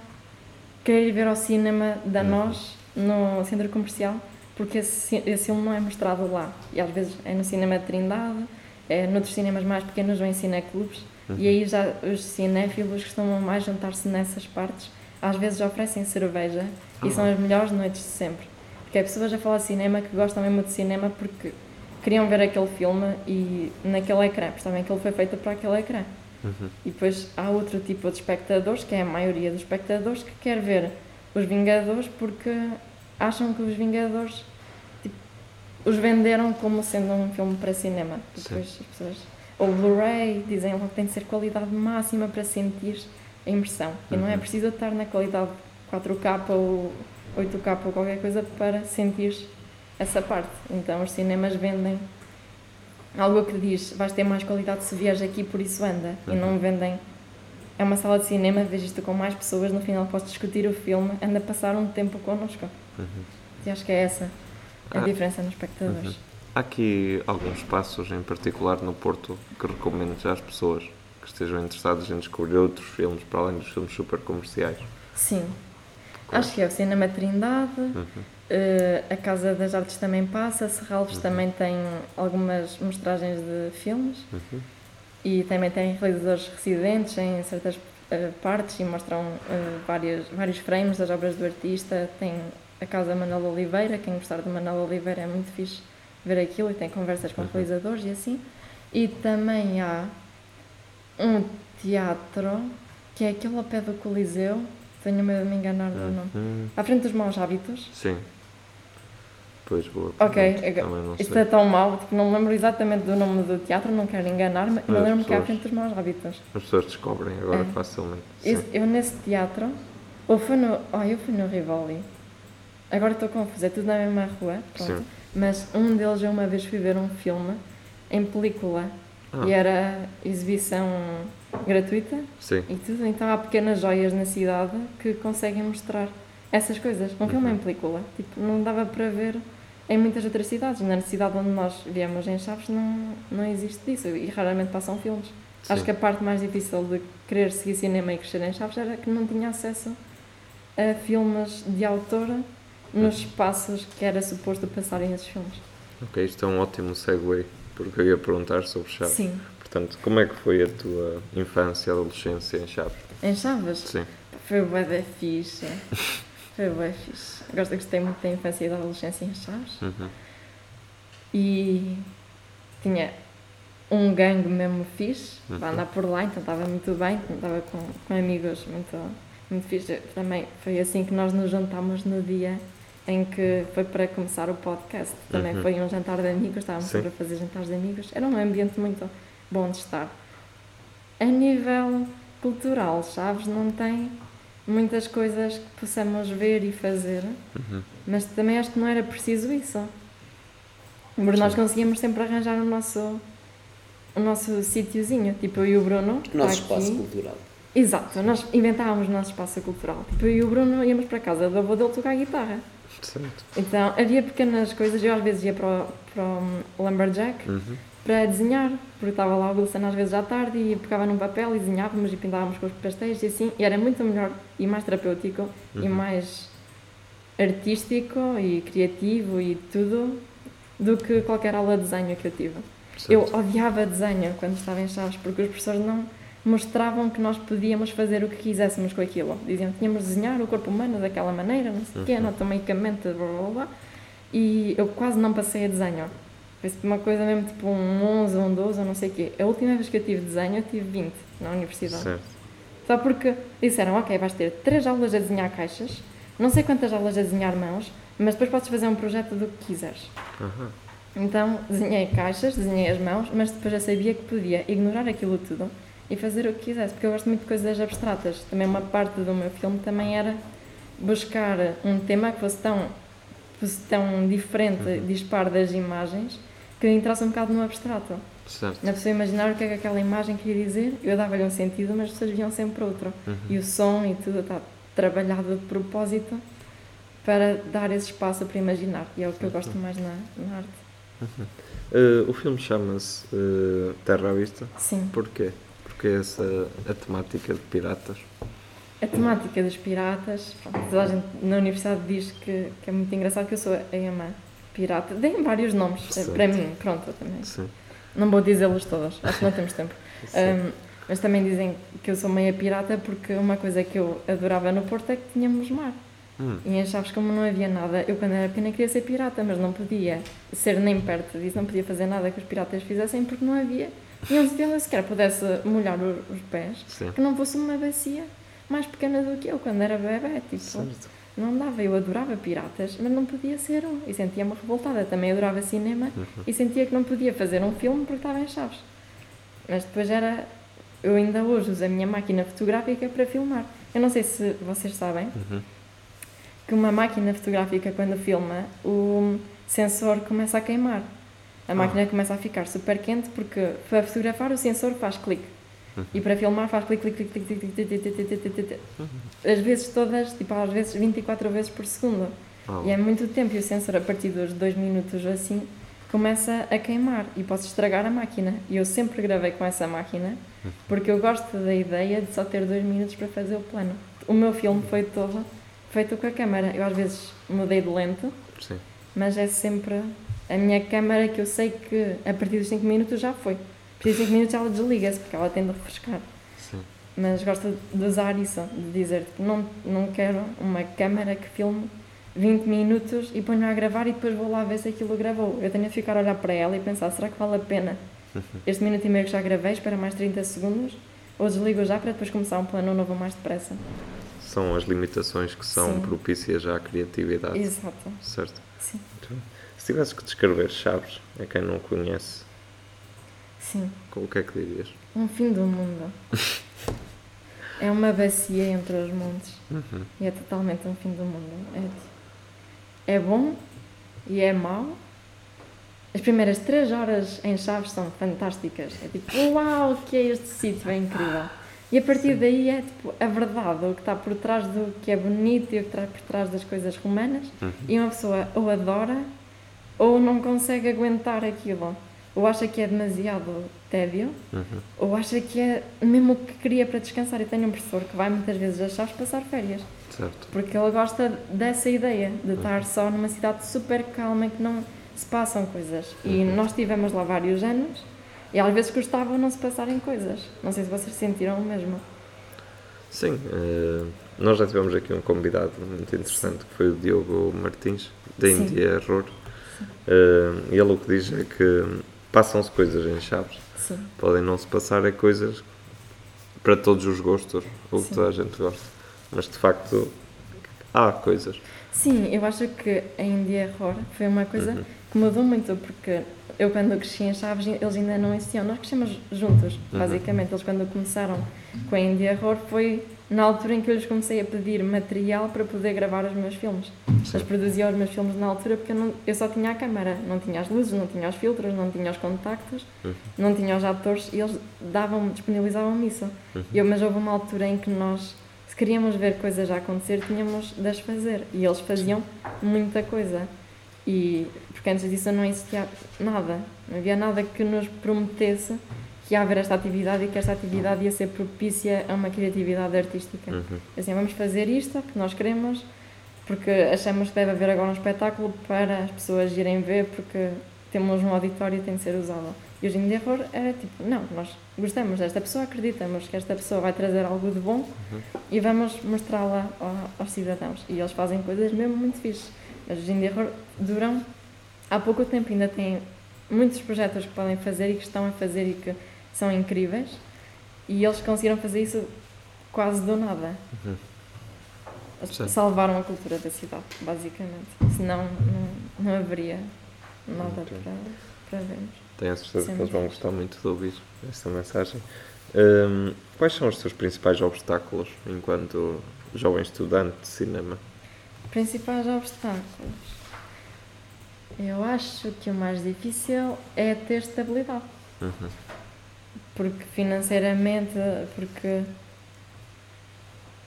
querer ir ver ao cinema da nós no centro comercial porque esse, esse filme não é mostrado lá. E às vezes é no cinema de Trindade, é noutros cinemas mais pequenos ou em cineclubes. E aí já os cinéfilos costumam mais juntar-se nessas partes. Às vezes oferecem cerveja e são as melhores noites de sempre. Porque há pessoas a falar de cinema que gostam mesmo de cinema porque queriam ver aquele filme e naquele ecrã, que ele foi feito para aquele ecrã. Uhum. E depois há outro tipo de espectadores, que é a maioria dos espectadores, que quer ver os Vingadores porque acham que os Vingadores tipo, os venderam como sendo um filme para cinema. Sim. Depois as pessoas. Ou Blu-ray, dizem logo que tem de ser qualidade máxima para sentir a imersão. E não é Uhum. preciso estar na qualidade 4K ou 8K ou qualquer coisa para sentir essa parte. Então os cinemas vendem algo que diz vais ter mais qualidade se vieres aqui, por isso anda. E não vendem. É uma sala de cinema, vejo isto com mais pessoas, no final podes discutir o filme, anda a passar um tempo connosco. E acho que é essa a Ah. diferença nos espectadores. Uhum. Há aqui alguns passos, em particular no Porto, que recomendo às pessoas que estejam interessadas em descobrir outros filmes para além dos filmes super comerciais. Sim. Acho que é o Cinema Trindade, Uhum. eh, a Casa das Artes também passa, Serralves também tem algumas mostragens de filmes Uhum. e também tem realizadores residentes em certas eh, partes e mostram eh, várias, vários frames das obras do artista, tem a Casa Manuel Oliveira. Quem gostar de Manuel Oliveira é muito fixe ver aquilo e tem conversas com Uhum. realizadores e assim. E também há um teatro que é aquele ao pé do Coliseu. Tenho medo de me enganar do nome. Hum, À frente dos maus hábitos. sim. Pois boa. Ok, pergunta. não isto sei. é tão mau, tipo, não me lembro exatamente do nome do teatro, não quero enganar-me, mas Mas lembro-me que é à frente dos maus hábitos. As pessoas descobrem agora É. facilmente. Esse- eu nesse teatro, ou foi no. Oh, eu fui no Rivoli. Agora estou confusa, é tudo na mesma rua, pronto. Sim. Mas um deles eu uma vez fui ver um filme em película Ah. e era exibição gratuita Sim. e tudo. Então há pequenas joias na cidade que conseguem mostrar essas coisas. Um filme Uhum. em película. Tipo, não dava para ver em muitas outras cidades. Na cidade onde nós viemos, em Chaves, não, não existe disso e raramente passam filmes. Acho Sim. que a parte mais difícil de querer seguir cinema e crescer em Chaves era que não tinha acesso a filmes de autora nos espaços que era suposto passarem esses filmes. Ok, isto é um ótimo segue, porque eu ia perguntar sobre Chaves. Sim. Portanto, como é que foi a tua infância e adolescência em Chaves? Em Chaves Sim. foi bué da fixe. Foi bué fixe. Gosto, gostei muito da infância e da adolescência em Chaves. Uhum. E tinha um gangue mesmo fixe Uhum. para andar por lá, então estava muito bem, estava com, com amigos muito, muito fixe. Também foi assim que nós nos juntámos no dia em que foi para começar o podcast. Também Uhum. foi um jantar de amigos, estávamos Sim. sempre a fazer jantares de amigos. Era um ambiente muito bom de estar. A nível cultural, Chaves não tem muitas coisas que possamos ver e fazer, Uhum. mas também acho que não era preciso isso. Porque nós conseguíamos sempre arranjar o nosso, o nosso sítiozinho. Tipo, eu e o Bruno. O nosso está espaço aqui. cultural. Exato, nós inventávamos o nosso espaço cultural. Tipo, eu e o Bruno íamos para casa do avô dele tocar guitarra. Certo. Então havia pequenas coisas, eu às vezes ia para o, para o Lumberjack Uhum. Para desenhar, porque estava lá o Wilson às vezes à tarde e pegava num papel e desenhávamos e pintávamos com os pastéis e assim, e era muito melhor e mais terapêutico e Uhum. mais artístico e criativo e tudo do que qualquer aula de desenho que eu tive. Eu certo. odiava desenho quando estava em Chaves porque os professores não mostravam que nós podíamos fazer o que quiséssemos com aquilo. Diziam que tínhamos de desenhar o corpo humano daquela maneira, não sei o quê, Uhum. anatomicamente, blá blá blá. E eu quase não passei a desenho. Foi uma coisa mesmo tipo um 11, um 12, ou não sei o quê. A última vez que eu tive desenho, eu tive 20 na universidade. Certo. Só porque disseram, ok, vais ter três aulas a desenhar caixas, não sei quantas aulas a desenhar mãos, mas depois podes fazer um projeto do que quiseres. Aham. Então desenhei caixas, desenhei as mãos, mas depois já sabia que podia ignorar aquilo tudo e fazer o que quisesse, porque eu gosto muito de coisas abstratas. Também uma parte do meu filme também era buscar um tema que fosse tão, fosse tão diferente, dispar das imagens, que entrasse um bocado no abstrato. Certo. Na pessoa imaginar o que é que aquela imagem queria dizer, eu dava-lhe um sentido, mas as pessoas viam sempre outro. Uhum. E o som e tudo está trabalhado de propósito para dar esse espaço para imaginar. E é o que eu gosto mais na, na arte. Uh, o filme chama-se uh, Terra à Vista. Sim. Porquê? Porque essa a temática de piratas. A temática dos piratas, pronto, toda a gente na universidade diz que, que é muito engraçado que eu sou a Emma pirata. Deem vários nomes eh, Certo. para mim, pronto, também. Sim. Não vou dizê-los todos, acho que não temos tempo. Um, mas também dizem que eu sou meia pirata porque uma coisa que eu adorava no Porto é que tínhamos mar. Hum. E em Chaves, como não havia nada, eu quando era pequena queria ser pirata, mas não podia ser nem perto disso, não podia fazer nada que os piratas fizessem porque não havia nenhum sítio onde eu sequer pudesse molhar os pés, Sim. que não fosse uma bacia mais pequena do que eu quando era bebê. Tipo, Certo. Não dava, eu adorava piratas, mas não podia ser um. E sentia-me revoltada. Também adorava cinema Uhum. e sentia que não podia fazer um filme porque estava em Chaves. Mas depois era. Eu ainda hoje uso a minha máquina fotográfica para filmar. Eu não sei se vocês sabem Uhum. que uma máquina fotográfica, quando filma, o sensor começa a queimar. A Ah. máquina começa a ficar super quente porque para fotografar o sensor faz clique. Uhum. E para filmar faz clique, clique, clique, clique, clique, clique, clique, clique, clique, clique. As vezes todas, tipo às vezes 24 vezes por segundo. Oh, E é muito tempo e o sensor a partir dos 2 minutos assim começa a queimar e posso estragar a máquina. E eu sempre gravei com essa máquina porque eu gosto da ideia de só ter 2 minutos para fazer o plano. O meu filme foi todo feito com a câmera. Eu às vezes mudei de lente, Sim. mas é sempre a minha câmera que eu sei que a partir dos 5 minutos já foi. Partir dos 5 minutos ela desliga-se porque ela tende a refrescar. Sim. Mas gosto de usar isso, de dizer que não, não quero uma câmera que filme 20 minutos e ponho a gravar e depois vou lá ver se aquilo gravou. Eu tenho de ficar a olhar para ela e pensar, será que vale a pena este minuto e meio que já gravei, espera mais 30 segundos, ou desligo já para depois começar um plano novo mais depressa. São as limitações que são Sim. propícias à criatividade. Exato. Certo. Sim. Bem. Se tivesses que descrever Chaves a quem não conhece, Sim. o que é que dirias? Um fim do mundo. é uma bacia entre os montes. Uhum. E é totalmente um fim do mundo. É, é bom e é mau. As primeiras três horas em Chaves são fantásticas. É tipo, uau, que é este sítio, é incrível. E a partir daí é tipo a verdade, o que está por trás do que é bonito e o que está por trás das coisas romanas. E uma pessoa ou adora ou não consegue aguentar aquilo. Ou acha que é demasiado tédio, Uhum. ou acha que é mesmo o que queria para descansar. Eu tenho um professor que vai muitas vezes a Chaves passar férias. Certo. Porque ele gosta dessa ideia de estar só numa cidade super calma em que não se passam coisas. E nós estivemos lá vários anos e às vezes gostava não se passarem coisas. Não sei se vocês sentiram o mesmo. Sim, eh, nós já tivemos aqui um convidado muito interessante que foi o Diogo Martins, da. India Error. Eh, e ele o que diz é que passam-se coisas em Chaves. Sim. Podem não se passar é coisas para todos os gostos, ou que toda a gente gosta. Mas de facto há coisas. Sim, eu acho que a India Horror foi uma coisa que mudou muito, porque eu quando cresci em Chaves, eles ainda não existiam. Nós crescemos juntos, basicamente. Eles quando começaram com a India Horror foi na altura em que eu lhes comecei a pedir material para poder gravar os meus filmes. Eles produziam os meus filmes na altura porque eu, não, eu só tinha a câmara, não tinha as luzes, não tinha os filtros, não tinha os contactos, não tinha os atores e eles davam disponibilizavam isso. Eu, mas houve uma altura em que nós, se queríamos ver coisas a acontecer, tínhamos de as fazer e eles faziam muita coisa. E porque antes disso não existia nada, não havia nada que nos prometesse que ia haver esta atividade e que esta atividade ia ser propícia a uma criatividade artística. Assim, vamos fazer isto que nós queremos, porque achamos que deve haver agora um espetáculo para as pessoas irem ver, porque temos um auditório e tem de ser usado. E hoje em dia era tipo, não, nós gostamos desta pessoa, acreditamos que esta pessoa vai trazer algo de bom e vamos mostrá-la ao- aos cidadãos. E eles fazem coisas mesmo muito fixes. Mas hoje em dia duram há pouco tempo, ainda têm muitos projetos que podem fazer e que estão a fazer e que são incríveis. E eles conseguiram fazer isso quase do nada. Eles Sim. Salvaram a cultura da cidade, basicamente. Senão não, não haveria nada Ok. para, para vermos. Tenho a certeza Sim. que eles vão gostar muito de ouvir esta mensagem. Hum, quais são os seus principais obstáculos enquanto jovem estudante de cinema? Principais obstáculos. Eu acho que o mais difícil é ter estabilidade. Uhum. Porque financeiramente, porque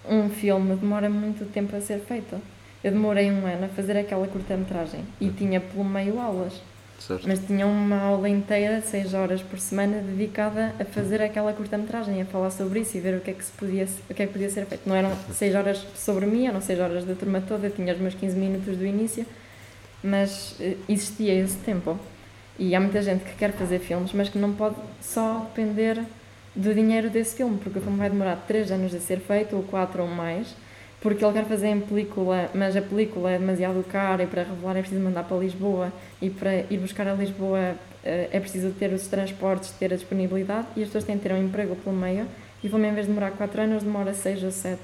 um filme demora muito tempo a ser feito. Eu demorei um ano a fazer aquela curta-metragem e tinha pelo meio aulas. Certo? Mas tinha uma aula inteira, seis horas por semana, dedicada a fazer aquela curta-metragem, a falar sobre isso e ver o que é que, se podia, o que é que podia ser feito. Não eram seis horas sobre mim, eram seis horas da turma toda, eu tinha os meus 15 minutos do início, mas eh, existia esse tempo. E há muita gente que quer fazer filmes, mas que não pode só depender do dinheiro desse filme, porque o filme vai demorar três anos a ser feito, ou quatro ou mais, porque ele quer fazer em película, mas a película é demasiado cara e para revelar é preciso mandar para Lisboa e para ir buscar a Lisboa eh, é preciso ter os transportes, ter a disponibilidade e as pessoas têm de ter um emprego pelo meio e o filme em vez de demorar 4 anos demora 6 ou 7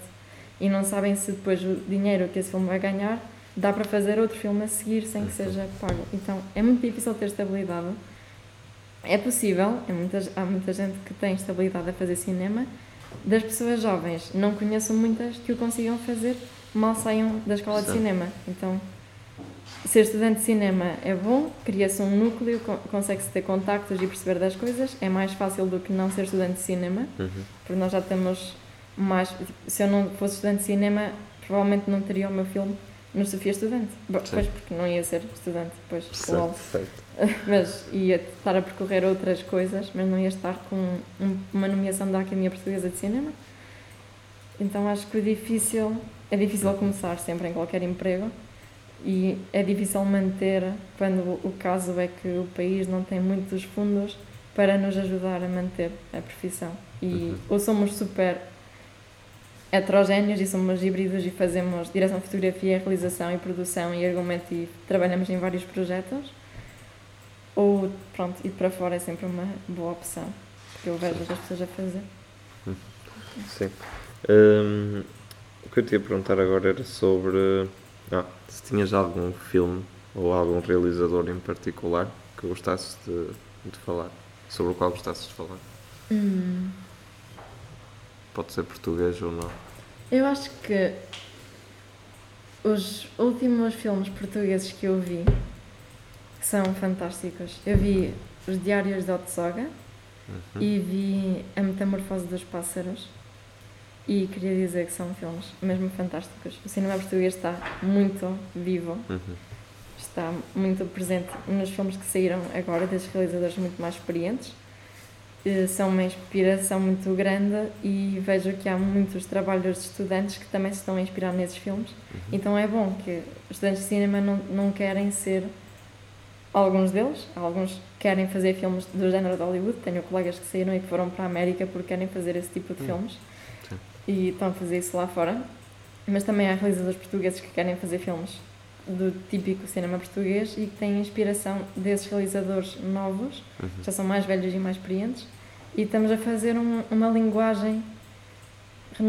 e não sabem se depois o dinheiro que esse filme vai ganhar dá para fazer outro filme a seguir sem que seja pago. Então é muito difícil ter estabilidade. É possível, é muita, há muita gente que tem estabilidade a fazer cinema. Das pessoas jovens, não conheço muitas que o consigam fazer mal saiam da escola de Sim. cinema. Então, ser estudante de cinema é bom, cria-se um núcleo, co- consegue-se ter contactos e perceber das coisas. É mais fácil do que não ser estudante de cinema, Uhum. porque nós já temos mais. Se eu não fosse estudante de cinema, provavelmente não teria o meu filme no Sofia Estudante. Bo- Sim. Pois, porque não ia ser estudante depois. logo. Certo, certo. Mas ia estar a percorrer outras coisas, mas não ia estar com um- uma nomeação da Academia Portuguesa de Cinema. Então acho que o difícil é difícil começar sempre em qualquer emprego e é difícil manter quando o caso é que o país não tem muitos fundos para nos ajudar a manter a profissão. E ou somos super heterogéneos e somos híbridos e fazemos direção de fotografia, realização e produção e argumento e trabalhamos em vários projetos. Ou, pronto, ir para fora é sempre uma boa opção, porque eu vejo as pessoas a fazer. Sim. Hum, o que eu te ia perguntar agora era sobre ah, se tinhas algum filme ou algum realizador em particular que gostasses de, de falar, sobre o qual gostasses de falar. Hum. Pode ser português ou não. Eu acho que os últimos filmes portugueses que eu vi são fantásticos. Eu vi Os Diários de Otsoga Uhum. e vi A Metamorfose dos Pássaros. E queria dizer que são filmes mesmo fantásticos. O cinema português está muito vivo, Uhum. está muito presente nos filmes que saíram agora, desses realizadores muito mais experientes. Eh, São uma inspiração muito grande e vejo que há muitos trabalhos de estudantes que também se estão a inspirar nesses filmes. Então é bom que os estudantes de cinema não, não querem ser alguns deles, alguns querem fazer filmes do género de Hollywood. Tenho colegas que saíram e que foram para a América porque querem fazer esse tipo de filmes sim. e estão a fazer isso lá fora. Mas também há realizadores portugueses que querem fazer filmes do típico cinema português e que têm inspiração desses realizadores novos, que já são mais velhos e mais experientes, e estamos a fazer um- uma linguagem tipo,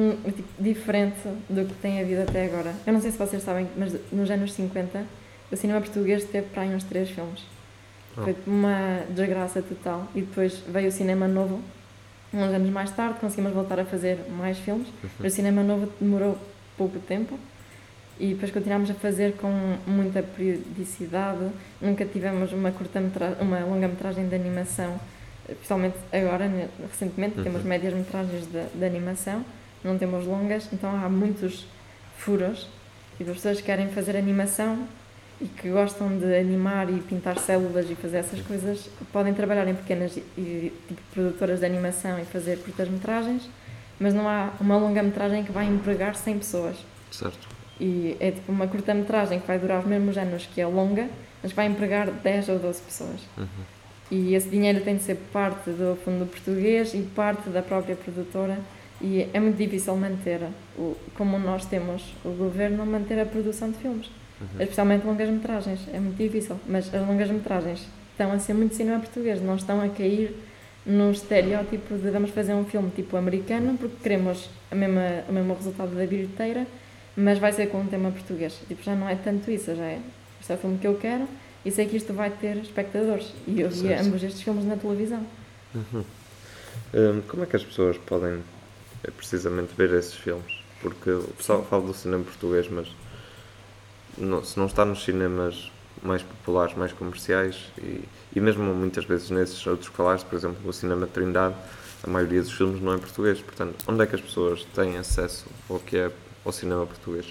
diferente do que tem havido até agora. Eu não sei se vocês sabem, mas nos anos 50 o cinema português teve para aí uns três filmes. Oh. Foi uma desgraça total. E depois veio o cinema novo, uns anos mais tarde, conseguimos voltar a fazer mais filmes, mas o cinema novo demorou pouco tempo. E depois continuámos a fazer com muita periodicidade. Nunca tivemos uma curta uma longa-metragem de animação, principalmente agora, recentemente, temos Uhum. médias-metragens de, de animação, não temos longas, então há muitos furos. E as pessoas que querem fazer animação e que gostam de animar e pintar células e fazer essas coisas, podem trabalhar em pequenas e, tipo, produtoras de animação e fazer curtas-metragens, mas não há uma longa-metragem que vai empregar 100 pessoas. Certo. E é tipo uma curta-metragem que vai durar os mesmos anos que a longa, mas vai empregar 10 ou 12 pessoas. Uhum. E esse dinheiro tem de ser parte do fundo português e parte da própria produtora. E é muito difícil manter, o, como nós temos o governo, manter a produção de filmes. Especialmente longas-metragens. É muito difícil. Mas as longas-metragens estão a ser muito cinema português, não estão a cair num estereótipo de vamos fazer um filme tipo americano porque queremos a mesma, o mesmo resultado da bilheteira, mas vai ser com um tema português. Tipo, já não é tanto isso, já é. Este é o filme que eu quero e sei que isto vai ter espectadores. E eu via Certo. ambos estes filmes na televisão. Hum, como é que as pessoas podem eh, precisamente ver esses filmes? Porque o pessoal fala do cinema português, mas não- se não está nos cinemas mais populares, mais comerciais e, e mesmo muitas vezes nesses outros falaste, por exemplo, o cinema Trindade, a maioria dos filmes não é português. Portanto, onde é que as pessoas têm acesso ao que é ao cinema português?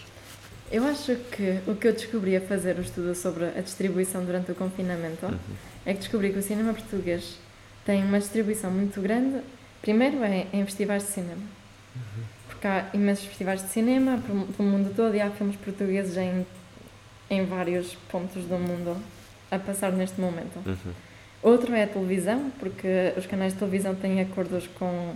Eu acho que o que eu descobri a fazer o estudo sobre a distribuição durante o confinamento é que descobri que o cinema português tem uma distribuição muito grande. Primeiro é em festivais de cinema. Porque há imensos festivais de cinema pelo mundo todo e há filmes portugueses em, em vários pontos do mundo a passar neste momento. Uhum. Outro é a televisão, porque os canais de televisão têm acordos com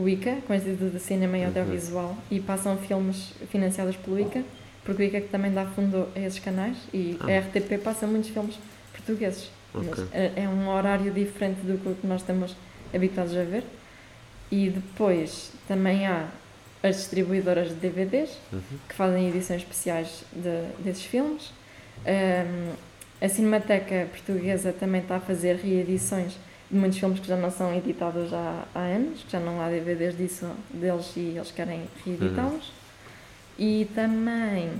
o ICA, com o Instituto de Cinema e Audiovisual, e passam filmes financiados pelo ICA, porque o ICA também dá fundo a esses canais, e Ah. a RTP passa muitos filmes portugueses. Ok. Mas é um horário diferente do que nós estamos habituados a ver. E depois também há as distribuidoras de DVDs, Uhum. que fazem edições especiais de- desses filmes. Ahm, a Cinemateca Portuguesa também está a fazer reedições muitos filmes que já não são editados há, há anos, que já não há DVDs disso deles e eles querem reeditá-los. E também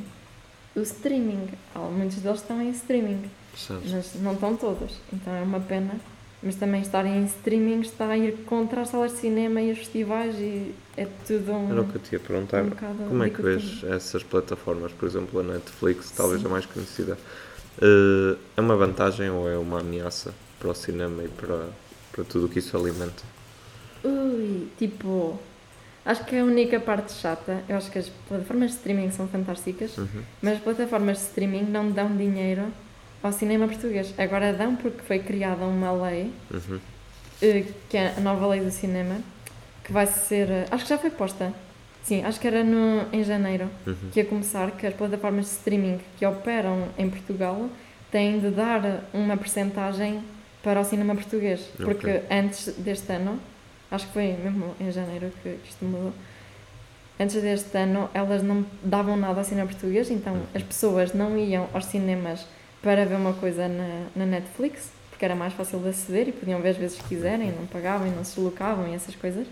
o streaming. Muitos deles estão em streaming, Certo. mas não estão todos. Então é uma pena. Mas também estarem em streaming está a ir contra as salas de cinema e os festivais e é tudo um. Era o que eu te ia perguntar. um Como é que vês essas plataformas? Por exemplo, a Netflix, talvez Sim. a mais conhecida. Eh, é uma vantagem ou é uma ameaça para o cinema e para, para tudo o que isso alimenta? Ui, tipo, acho que a única parte chata, eu acho que as plataformas de streaming são fantásticas, Uhum. mas as plataformas de streaming não dão dinheiro ao cinema português. Agora dão porque foi criada uma lei, Uhum. eh, que é a nova lei do cinema, que vai ser, eh, acho que já foi posta Sim, acho que era no, em janeiro Uhum. que ia começar que as plataformas de streaming que operam em Portugal têm de dar uma percentagem para o cinema português. Porque Ok. antes deste ano, acho que foi mesmo em janeiro que que isto mudou, antes deste ano elas não davam nada ao cinema português, então Uhum. as pessoas não iam aos cinemas para ver uma coisa na, na Netflix, porque era mais fácil de aceder e podiam ver as vezes que quiserem, não pagavam e não se deslocavam e essas coisas.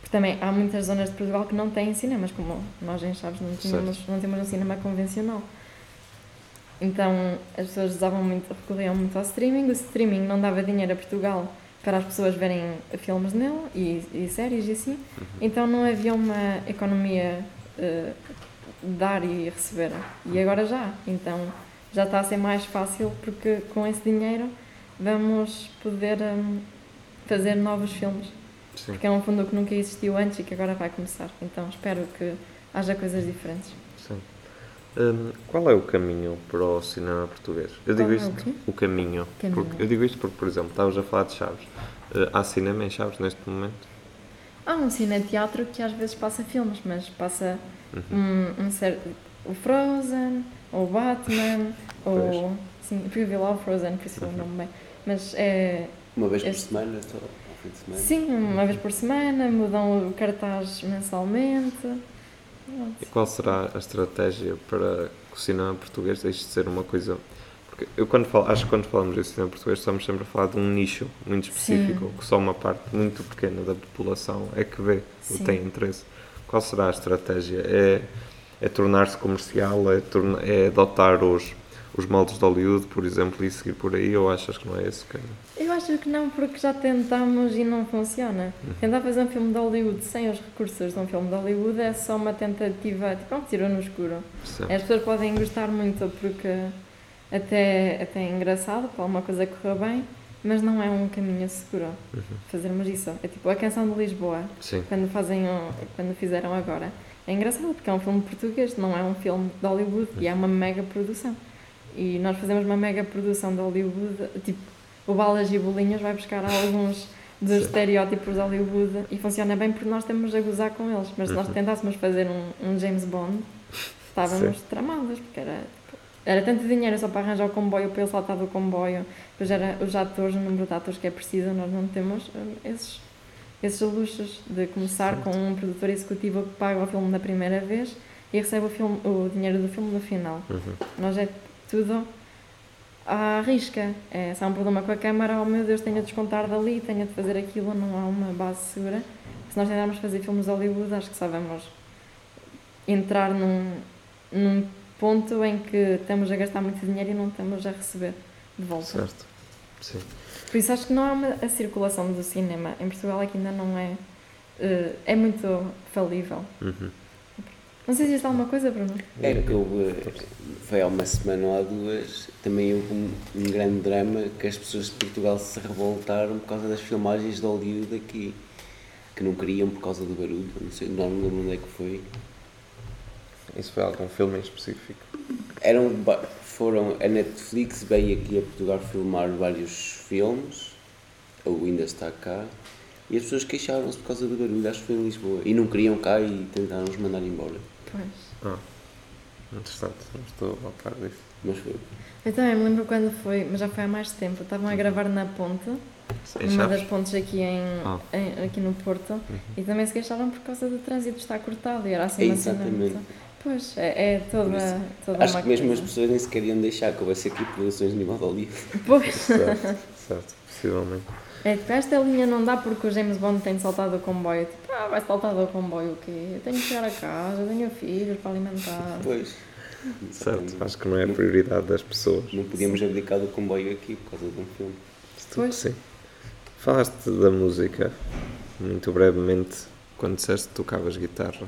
Porque também há muitas zonas de Portugal que não têm cinemas, como nós em Chaves não tínhamos, não temos um cinema convencional. Então as pessoas usavam muito, recorriam muito ao streaming. O streaming não dava dinheiro a Portugal para as pessoas verem filmes nele e, e séries e assim. Então não havia uma economia eh, dar e receber. E agora já. Então já está a ser mais fácil porque com esse dinheiro vamos poder hum, fazer novos filmes. Sim. Porque é um fundo que nunca existiu antes e que agora vai começar. Então espero que haja coisas diferentes. Hum, qual é o caminho para o cinema português? Eu digo Qual é isto, o quê? o caminho. Caminho. Porque, eu digo isto porque, por exemplo, estavas a falar de Chaves. Eh, há cinema em Chaves neste momento? Há um cine-teatro que às vezes passa filmes, mas passa Uhum. um, um certo. O Frozen, ou o Batman, ou. Sim, eu fui ver lá o Frozen, por isso eu Uhum. não me bem. Mas é. Uma vez por Este- semana, só ao fim de semana. Sim, uma vez por semana, mudam o cartaz mensalmente. E qual será a estratégia para que o cinema português deixe de ser uma coisa. Porque eu quando falo, acho que quando falamos de cinema português estamos sempre a falar de um nicho muito específico, que só uma parte muito pequena da população é que vê ou Sim. tem interesse. Qual será a estratégia? É, é tornar-se comercial? É, torna, é adotar os, os moldes de Hollywood, por exemplo, e seguir por aí? Ou achas que não é esse o caminho? Eu acho que não, porque já tentámos e não funciona. Tentar fazer um filme de Hollywood sem os recursos de um filme de Hollywood é só uma tentativa, tipo, um tiro no escuro. As pessoas podem gostar muito porque até, até é engraçado, para alguma coisa correr bem, mas não é um caminho seguro fazermos isso. É tipo a canção de Lisboa, Sim. quando, fazem um- quando fizeram agora. É engraçado porque é um filme português, não é um filme de Hollywood e é uma mega produção. E nós fazemos uma mega produção de Hollywood, tipo, o Balas e Bolinhas vai buscar alguns dos Sim. estereótipos de Hollywood e funciona bem porque nós estamos a gozar com eles. Mas se nós Uhum. tentássemos fazer um, um James Bond, estávamos Sim. tramados, porque era, tipo, era tanto dinheiro só para arranjar o comboio, para ele saltar do comboio, depois era os atores, o número de atores que é preciso, nós não temos hum, esses, esses luxos de começar com um produtor executivo que paga o filme da primeira vez e recebe o, filme, o dinheiro do filme no final. Uhum. Nós é tudo à risca. É, se há um problema com a câmara, oh meu Deus, tenho a descontar dali, tenho de fazer aquilo, não há uma base segura. Se nós tentarmos fazer filmes de Hollywood, acho que só vamos entrar num, num ponto em que estamos a gastar muito dinheiro e não estamos a receber de volta. Certo. Sim. Por isso acho que não há uma, a circulação do cinema. Em Portugal aqui ainda não é. eh, é muito falível. Uhum. Não sei se existe alguma coisa, Bruno. É que houve, foi há uma semana ou há duas, também houve um, um grande drama que as pessoas de Portugal se revoltaram por causa das filmagens de Hollywood aqui, que não queriam por causa do barulho, não sei, não me lembro onde é que foi. Isso foi algum filme em específico? Eram, foram, a Netflix veio aqui a Portugal filmar vários filmes, ou ainda está cá, e as pessoas queixaram-se por causa do barulho, acho que foi em Lisboa, e não queriam cá e tentaram nos mandar embora, Pois. Ah, interessante. Não estou a par disso. mas foi. Eu também me lembro quando foi, mas já foi há mais tempo. Estavam a gravar na ponte, Em numa das pontes aqui, em, Ah. em- aqui no Porto, e também se queixaram por causa do trânsito estar cortado e era assim uma cena exatamente. Pois, é, é toda, isso, toda Acho uma que mesmo as coisa. pessoas nem sequer iam deixar que houvesse aqui produções de nível de Hollywood. Pois, Certo, certo, possivelmente. É tipo, esta linha não dá porque o James Bond tem de saltar do comboio. Tipo, ah, vai saltar do comboio o quê? Eu tenho que chegar a casa, eu tenho filhos para alimentar. Pois. Certo, acho que não é a prioridade das pessoas. Não podíamos abdicar do comboio aqui por causa de um filme. Pois. Sim. Falaste da música, muito brevemente, quando disseste que tocavas guitarra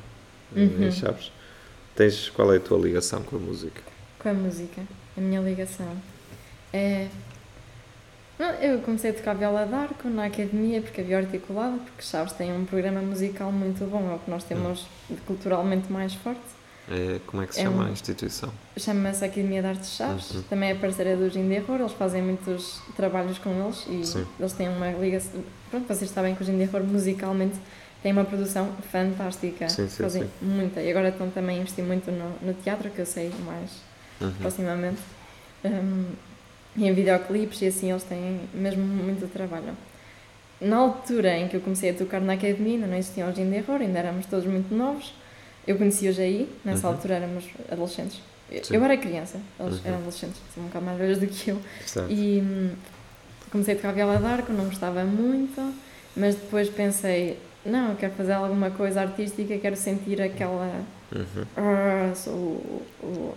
Uhum. em Chaves. Tens, qual é a tua ligação com a música? Com a música, a minha ligação é. Não, eu comecei a tocar viola d'arco na academia porque havia articulado, porque Chaves tem um programa musical muito bom, é o que nós temos culturalmente mais forte. É, como é que se É chama um- a instituição? Chama-se Academia de Artes Chaves, Uhum. também é parceira do Ginderror, eles fazem muitos trabalhos com eles e Sim. eles têm uma ligação. Pronto, vocês sabem que o Ginderror musicalmente têm uma produção fantástica. Sim, sim, Fazem sim. muita. E agora estão também a investir muito no, no teatro, que eu sei mais Uhum. proximamente. Um, e em videoclipes e assim eles têm mesmo muito trabalho. Na altura em que eu comecei a tocar na academia, ainda não existia o Gin de Horror, ainda éramos todos muito novos. Eu conheci o Jair, nessa Uhum. altura éramos adolescentes. Eu, Sim. eu era criança, eles Uhum. eram adolescentes, são um bocado mais velhos do que eu. Certo. E hum, comecei a tocar viola d'arco, não gostava muito, mas depois pensei, não, eu quero fazer alguma coisa artística, quero sentir aquela. Uhum. Ah, sou o- o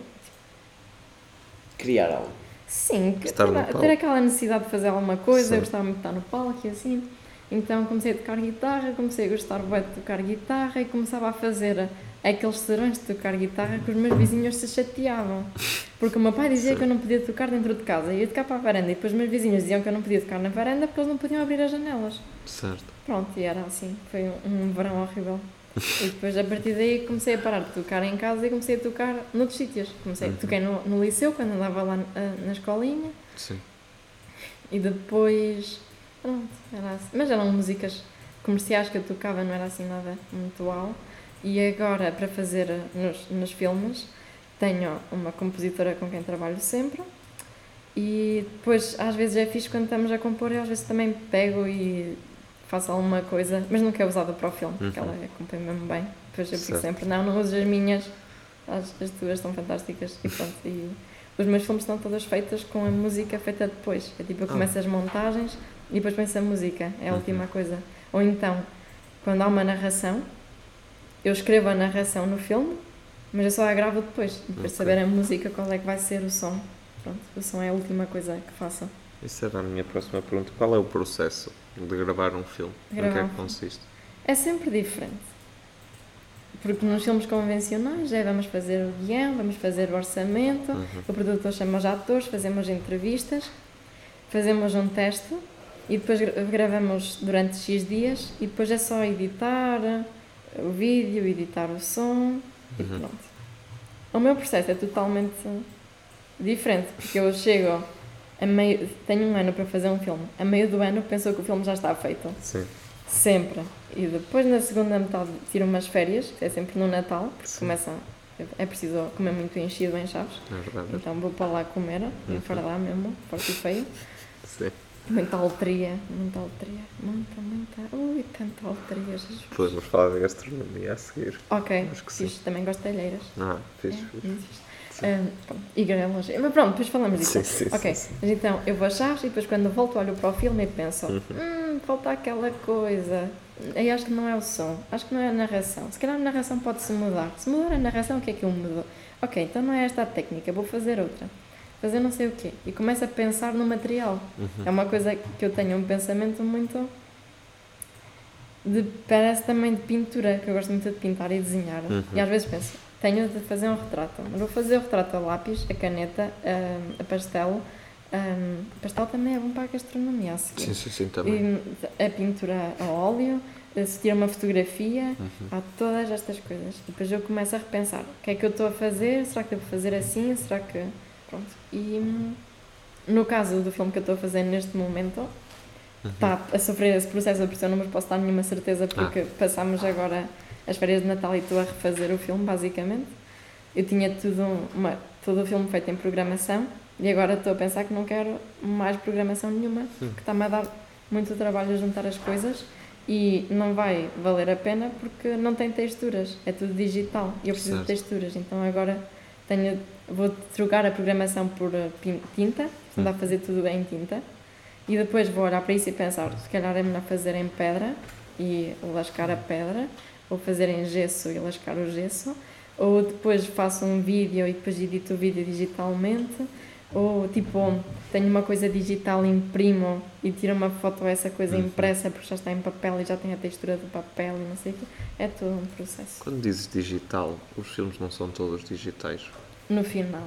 Criar algo. Sim, Estar ter, ter aquela necessidade de fazer alguma coisa, Sim. eu gostava muito de estar no palco e assim. Então comecei a tocar guitarra, comecei a gostar bué de tocar guitarra e começava a fazer aqueles serões de tocar guitarra que os meus vizinhos se chateavam. Porque o meu pai dizia Sim. que eu não podia tocar dentro de casa, e ia tocar para a varanda, e depois os meus vizinhos diziam que eu não podia tocar na varanda porque eles não podiam abrir as janelas. Certo. Pronto, e era assim, foi um, um verão horrível. E depois, a partir daí, comecei a parar de tocar em casa e comecei a tocar noutros sítios. Comecei, Uhum. toquei no, no liceu, quando andava lá na, na escolinha, Sim. e depois, pronto, era assim. Mas eram músicas comerciais que eu tocava, não era assim nada muito uau. E agora, para fazer nos, nos filmes, tenho uma compositora com quem trabalho sempre. E depois, às vezes é fixe quando estamos a compor, eu às vezes também pego e faço alguma coisa, mas nunca é usada para o filme, porque Uhum. ela compõe mesmo bem. Depois eu Certo. sempre, não, não uso as minhas, as, as tuas são fantásticas. E pronto, e os meus filmes estão todos feitos com a música feita depois. É tipo, eu Ah. começo as montagens e depois penso a música, é a Uhum. última coisa. Ou então, quando há uma narração, eu escrevo a narração no filme, mas eu só a gravo depois, depois de Ok. saber a música, qual é que vai ser o som. Pronto, o som é a última coisa que faço. Isso era a minha próxima pergunta. Qual é o processo de gravar um filme? De Em que gravar é que consiste? É sempre diferente. Porque nos filmes convencionais é vamos fazer o guião, vamos fazer o orçamento, Uhum. o produtor chama os atores, fazemos entrevistas, fazemos um teste e depois gra- gravamos durante X dias e depois é só editar o vídeo, editar o som e Uhum. pronto. O meu processo é totalmente diferente, porque eu chego a meio, tenho um ano para fazer um filme, a meio do ano penso que o filme já está feito. Sim. Sempre. E depois na segunda metade tiro umas férias, que é sempre no Natal, porque Sim. começa. É preciso comer muito enchido em Chaves. É verdade. Então vou para lá comer, Uhum. enfardar mesmo, forte e feio. Sim. Muita alteria, muita alteria, muita, muita. Ui, tanta alteria, Jesus. Podemos falar de gastronomia a seguir. Ok, Acho que sim. fixe, também gosto de alheiras. Ah, fixe, É, fixe. Pronto, e grelas. Mas pronto, depois falamos disso. Sim, sim, ok, sim, mas então eu vou a Chaves e depois quando volto olho para o filme e penso: Uhum. hum, falta aquela coisa. Eu acho que não é o som, acho que não é a narração. Se calhar a narração pode-se mudar. Se mudar a narração, o que é que eu mudo? Ok, então não é esta a técnica, vou fazer outra. Fazer não sei o quê. E começo a pensar no material. Uhum. É uma coisa que eu tenho um pensamento muito. De, parece também de pintura, que eu gosto muito de pintar e desenhar. Uhum. E às vezes penso, tenho de fazer um retrato. Mas vou fazer o retrato a lápis, a caneta, a, a pastel. Um, pastel também é bom para a gastronomia a seguir. Sim, sim, sim, também. E a pintura a óleo, se tira uma fotografia, Uhum. há todas estas coisas. E depois eu começo a repensar: o que é que eu estou a fazer? Será que devo fazer assim? Será que. Pronto. E no caso do filme que eu estou a fazer neste momento, Uhum. está a sofrer esse processo de pressão, não vos posso dar nenhuma certeza porque Ah. passamos agora as férias de Natal e estou a refazer o filme, basicamente. Eu tinha tudo, uma, todo o filme feito em programação e agora estou a pensar que não quero mais programação nenhuma, Hum. que está-me a dar muito trabalho a juntar as coisas e não vai valer a pena porque não tem texturas, é tudo digital e eu preciso Certo. de texturas, então agora tenho, vou trocar a programação por eh, tinta, andar a fazer tudo em tinta e depois vou olhar para isso e pensar, se calhar é melhor fazer em pedra e lascar a pedra, ou fazer em gesso e lascar o gesso, ou depois faço um vídeo e depois edito o vídeo digitalmente, ou tipo, tenho uma coisa digital, imprimo e tiro uma foto a essa coisa Uhum. impressa porque já está em papel e já tem a textura do papel e não sei o quê. É todo um processo. Quando dizes digital, os filmes não são todos digitais. No final.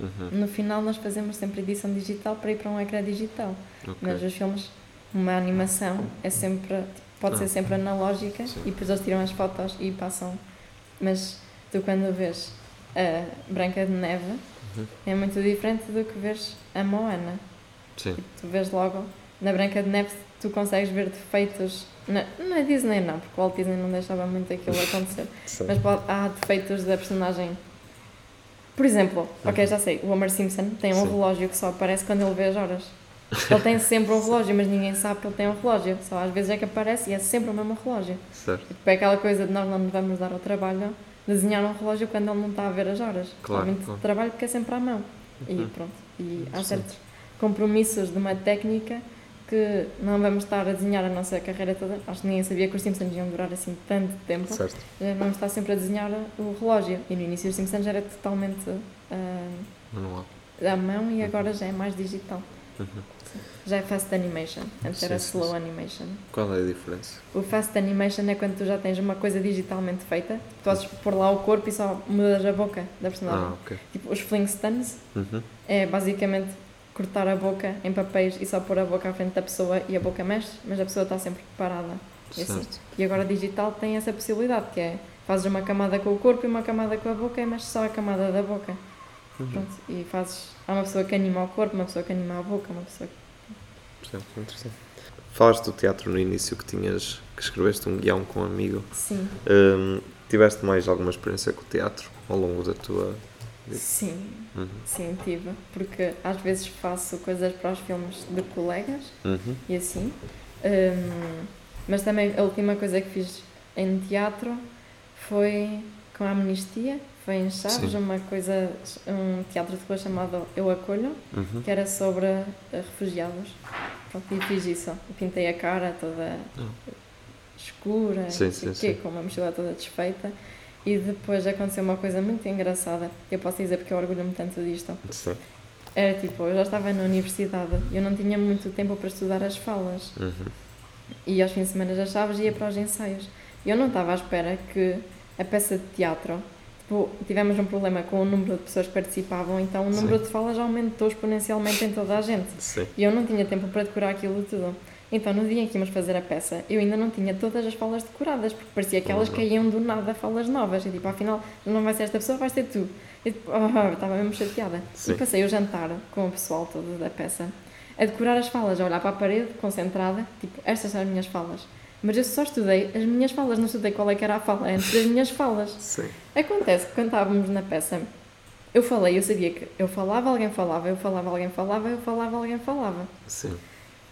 Uhum. No final nós fazemos sempre edição digital para ir para um ecrã digital. Ok. Mas os filmes, uma animação é sempre, pode Ah. ser sempre analógica Sim. e depois eles tiram as fotos e passam. Mas tu quando vês a Branca de Neve Uhum. é muito diferente do que vês a Moana. Sim. Tu vês logo, na Branca de Neve tu consegues ver defeitos. Na, na Disney não, porque o Walt Disney não deixava muito aquilo acontecer. Mas pode- há defeitos da personagem. Por exemplo, ok, já sei, o Homer Simpson tem um Uhum. Sim. relógio que só aparece quando ele vê as horas. Ele tem sempre um relógio, mas ninguém sabe que ele tem um relógio. Só às vezes é que aparece e é sempre o mesmo relógio. Certo. Tipo, é aquela coisa de nós não nos vamos dar ao trabalho de desenhar um relógio quando ele não está a ver as horas. Claro, muito claro. trabalho porque é sempre à mão. E Uhum. pronto. E há certos compromissos de uma técnica que não vamos estar a desenhar a nossa carreira toda. Acho que ninguém sabia que os Simpsons iam durar assim tanto tempo. Certo. Já vamos estar sempre a desenhar o relógio. E no início os Simpsons era totalmente ah, Manual. à mão e agora já é mais digital. Uhum. Já é fast animation. Antes era Sim, slow sim. animation. Qual é a diferença? O fast animation é quando tu já tens uma coisa digitalmente feita, tu podes pôr lá o corpo e só mudas a boca da personagem. Ah, ok. Tipo, os Flintstones Uhum. é basicamente cortar a boca em papéis e só pôr a boca à frente da pessoa e a boca mexe, mas a pessoa está sempre parada. É assim. E agora digital tem essa possibilidade, que é fazes uma camada com o corpo e uma camada com a boca e mexes só a camada da boca. Uhum. Pronto, e fazes. Há uma pessoa que anima o corpo, uma pessoa que anima a boca, uma pessoa que. Percebo, interessante. Falaste do teatro no início que tinhas que escreveste um guião com um amigo. Sim, Hum, tiveste mais alguma experiência com o teatro ao longo da tua vida? sim, Uhum. sim, tive. Porque às vezes faço coisas para os filmes de colegas Uhum. e assim. Hum, mas também a última coisa que fiz em teatro foi com a Amnistia, foi em Chaves, Sim. uma coisa, um teatro de rua chamado Eu Acolho, Uhum. que era sobre refugiados. Pronto, e fiz isso. Eu pintei a cara toda escura, Sim, sim, quê, com uma mochila toda desfeita. E depois aconteceu uma coisa muito engraçada. Eu posso dizer porque eu orgulho-me tanto disto. Sim. Era tipo, eu já estava na universidade e eu não tinha muito tempo para estudar as falas. Uhum. E aos fins de semana já chaves ia para os ensaios. E eu não estava à espera que a peça de teatro, tivemos um problema com o número de pessoas que participavam, então o número Sim. de falas aumentou exponencialmente em toda a gente. Sim. E eu não tinha tempo para decorar aquilo tudo. Então, no dia em que íamos fazer a peça, eu ainda não tinha todas as falas decoradas, porque parecia que elas caíam do nada, falas novas. E tipo, afinal, não vai ser esta pessoa, vai ser tu. E tipo, ah, estava mesmo chateada. Sim. E passei o jantar com o pessoal todo da peça a decorar as falas, a olhar para a parede, concentrada, tipo, estas são as minhas falas. Mas eu só estudei as minhas falas, não estudei qual é que era a fala antes das minhas falas. Sim. Acontece que quando estávamos na peça, eu falei, eu sabia que eu falava, alguém falava, eu falava, alguém falava, eu falava, alguém falava. Sim.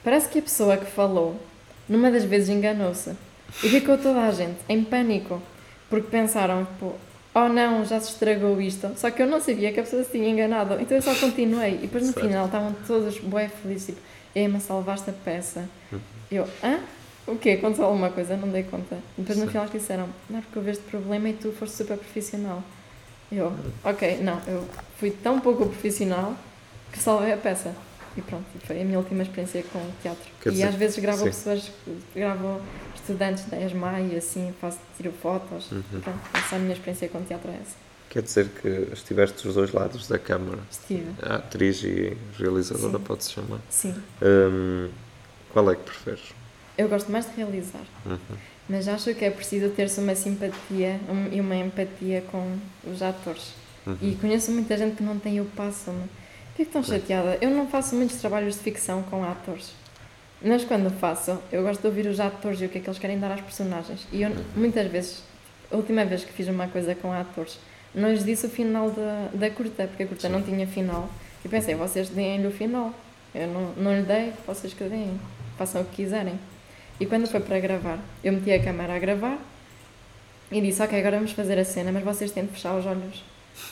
Parece que a pessoa que falou, numa das vezes enganou-se e ficou toda a gente em pânico, porque pensaram, pô, oh não, já se estragou isto. Só que eu não sabia que a pessoa se tinha enganado, então eu só continuei. E depois no Certo. final estavam todos bué felizes, tipo, Emma, salvaste a peça. Uhum. Eu, hã? O quê? Aconteceu alguma coisa? Não dei conta. Depois no Sim. final eles disseram, não é porque houve este problema e tu foste super profissional. Eu, ok, não, eu fui tão pouco profissional que salvei a peça. E pronto, foi a minha última experiência com teatro. Quer e dizer, às vezes gravo sim. pessoas, gravo estudantes da ESMAI e assim, faço, tiro fotos. Uhum. Pronto, essa é a minha experiência com teatro é essa. Quer dizer que estiveste dos dois lados da câmara. Estive, A atriz e realizadora pode-se chamar. sim. Hum, qual é que preferes? Eu gosto mais de realizar, Uhum. mas acho que é preciso ter-se uma simpatia um- e uma empatia com os atores. Uhum. E conheço muita gente que não tem o passo-me. Fico tão chateada. Eu não faço muitos trabalhos de ficção com atores. Mas quando faço, eu gosto de ouvir os atores e o que é que eles querem dar às personagens. E eu, muitas vezes, a última vez que fiz uma coisa com atores, não lhes disse o final da, da curta, porque a curta não tinha final. E pensei, vocês deem-lhe o final. Eu não, não lhe dei, vocês que deem. Façam o que quiserem. E quando foi para gravar, eu meti a câmera a gravar e disse, ok, agora vamos fazer a cena, mas vocês têm de fechar os olhos.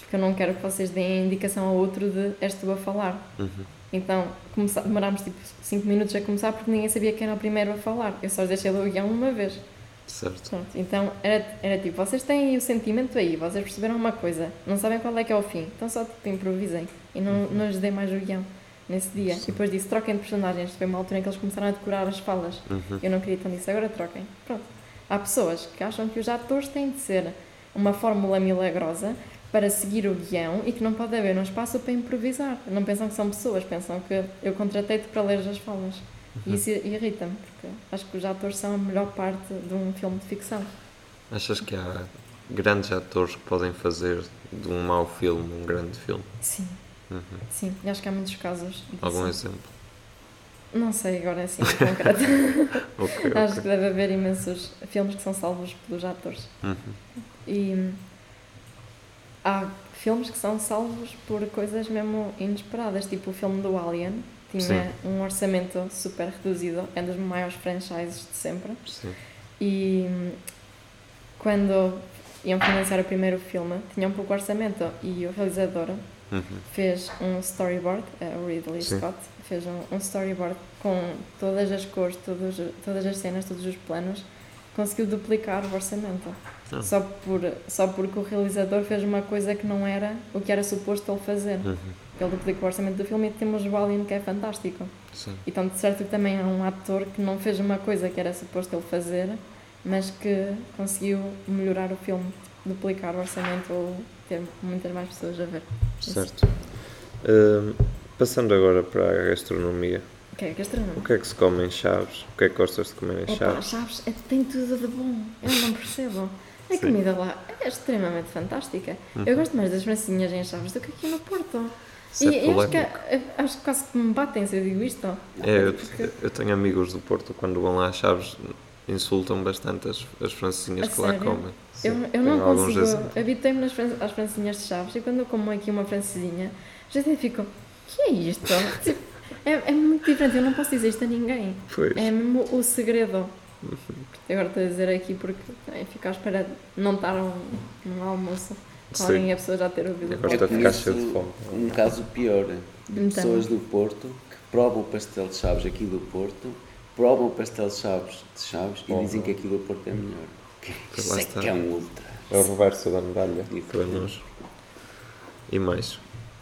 Porque eu não quero que vocês deem indicação ao outro de és tu a falar. Uhum. Então, demorámos tipo 5 minutos a começar porque ninguém sabia quem era o primeiro a falar. Eu só os deixei ler o guião uma vez. Certo. Pronto, então era, era tipo, vocês têm o sentimento aí, vocês perceberam uma coisa, não sabem qual é que é o fim, então só tipo improvisem. E não, não lhes dei mais o guião nesse dia. Sim. E depois disse, troquem de personagens. Foi uma altura em que eles começaram a decorar as falas. Uhum. Eu não queria então disse, agora troquem. Pronto. Há pessoas que acham que os atores têm de ser uma fórmula milagrosa para seguir o guião e que não pode haver um espaço para improvisar. Não pensam que são pessoas, pensam que eu contratei-te para ler as falas. E isso irrita-me, porque acho que os atores são a melhor parte de um filme de ficção. Achas que há grandes atores que podem fazer de um mau filme um grande filme? Sim, Uhum. sim. E acho que há muitos casos disso. Algum exemplo? Não sei agora assim em concreto. Ok, Acho ok. que deve haver imensos filmes que são salvos pelos atores. Uhum. E há filmes que são salvos por coisas mesmo inesperadas, tipo o filme do Alien. Tinha Sim. um orçamento super reduzido, é um dos maiores franchises de sempre. Sim. E quando iam financiar o primeiro filme, tinha um pouco orçamento e o realizador Uhum. fez um storyboard, eh, o Ridley Sim. Scott, fez um, um storyboard com todas as cores, todos, todas as cenas, todos os planos, conseguiu duplicar o orçamento. Ah. Só, por, só porque o realizador fez uma coisa que não era o que era suposto ele fazer. Uhum. Ele duplicou o orçamento do filme e temos o Alien que é fantástico. Sim. Então, de certo também há um ator que não fez uma coisa que era suposto ele fazer, mas que conseguiu melhorar o filme, duplicar o orçamento ou ter muitas mais pessoas a ver. Certo. Hum, passando agora para a gastronomia. O que é gastronomia? O que é que se come em Chaves? O que é que gostas de comer em Opa, Chaves? Chaves é- tem tudo de bom. Eu não percebo. A Sim. comida lá é extremamente fantástica. Eu gosto mais das francinhas em Chaves do que aqui no Porto. E é eu acho que, polémico. eu acho que quase que me batem se eu digo isto. É, eu, eu tenho amigos do Porto, quando vão lá a Chaves, insultam bastante as, as francinhas A que lá sério? comem. Eu, Sim, eu não consigo. Habitei-me às francinhas de Chaves e quando eu como aqui uma francesinha, já até fico: o que é isto? Tipo, é, é muito diferente, eu não posso dizer isto a ninguém. Pois. É mesmo o segredo. Agora estou a dizer aqui porque é, fico à espera de não estar um, num almoço com alguém e a pessoa já ter ouvido. Agora falar. estou a ficar cheio de fome. Um caso pior de Então. pessoas do Porto que provam o pastel de Chaves aqui do Porto, provam o pastel de Chaves de Chaves e dizem que aqui do Porto é melhor. Que Isso é que é um ultra. É o reverso da medalha. E Para nós. E mais?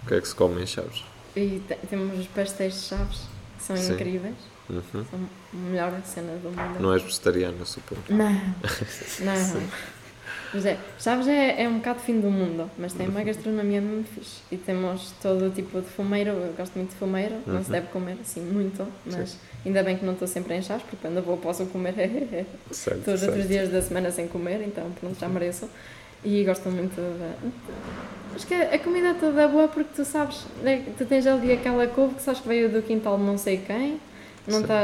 O que é que se come em Chaves? E te- temos os pastéis de Chaves, que são Sim. incríveis. Uhum. São a melhor cena do mundo. Não és vegetariano, suponho. Não, não. Mas é, Chaves é, é um bocado fim do mundo, mas tem uma gastronomia mesmo fixe. E temos todo o tipo de fumeiro, eu gosto muito de fumeiro, não se Uhum. deve comer assim muito, mas ainda bem que não estou sempre em Chaves, porque quando vou posso comer Certo, todos os outros certo. dias da semana sem comer, então pronto, já mereço. E gosto muito de... Acho que a comida é toda boa porque tu sabes, né, tu tens ali aquela couve que sabes que veio do quintal de não sei quem, não Sim. tá,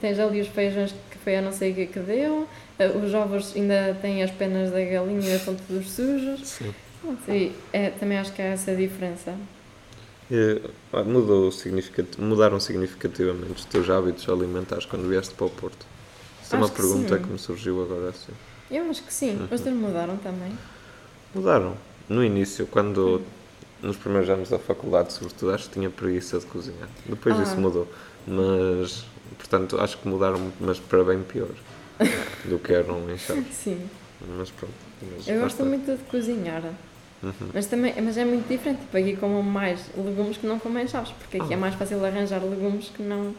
tens ali os feijões que foi a não sei o que que deu, eh, os ovos ainda têm as penas da galinha estão todos sujos. Sim. E é, também acho que há essa diferença. Ah, mudou significat- mudaram significativamente os teus hábitos alimentares quando vieste para o Porto? Esta é uma que pergunta sim. que me surgiu agora assim. Eu acho que sim, Uhum. os dois mudaram também. Mudaram. No início, quando nos primeiros anos da faculdade, sobretudo, acho que tinha preguiça de cozinhar. Depois Ah. isso mudou. Mas, portanto, acho que mudaram, mas para bem pior do que eram em Chaves. Sim. Mas pronto. Mas Eu gosto muito de cozinhar. Uhum. Mas, também, mas é muito diferente. Tipo, aqui como mais legumes que não como em Chaves, porque aqui Ah. é mais fácil arranjar legumes que não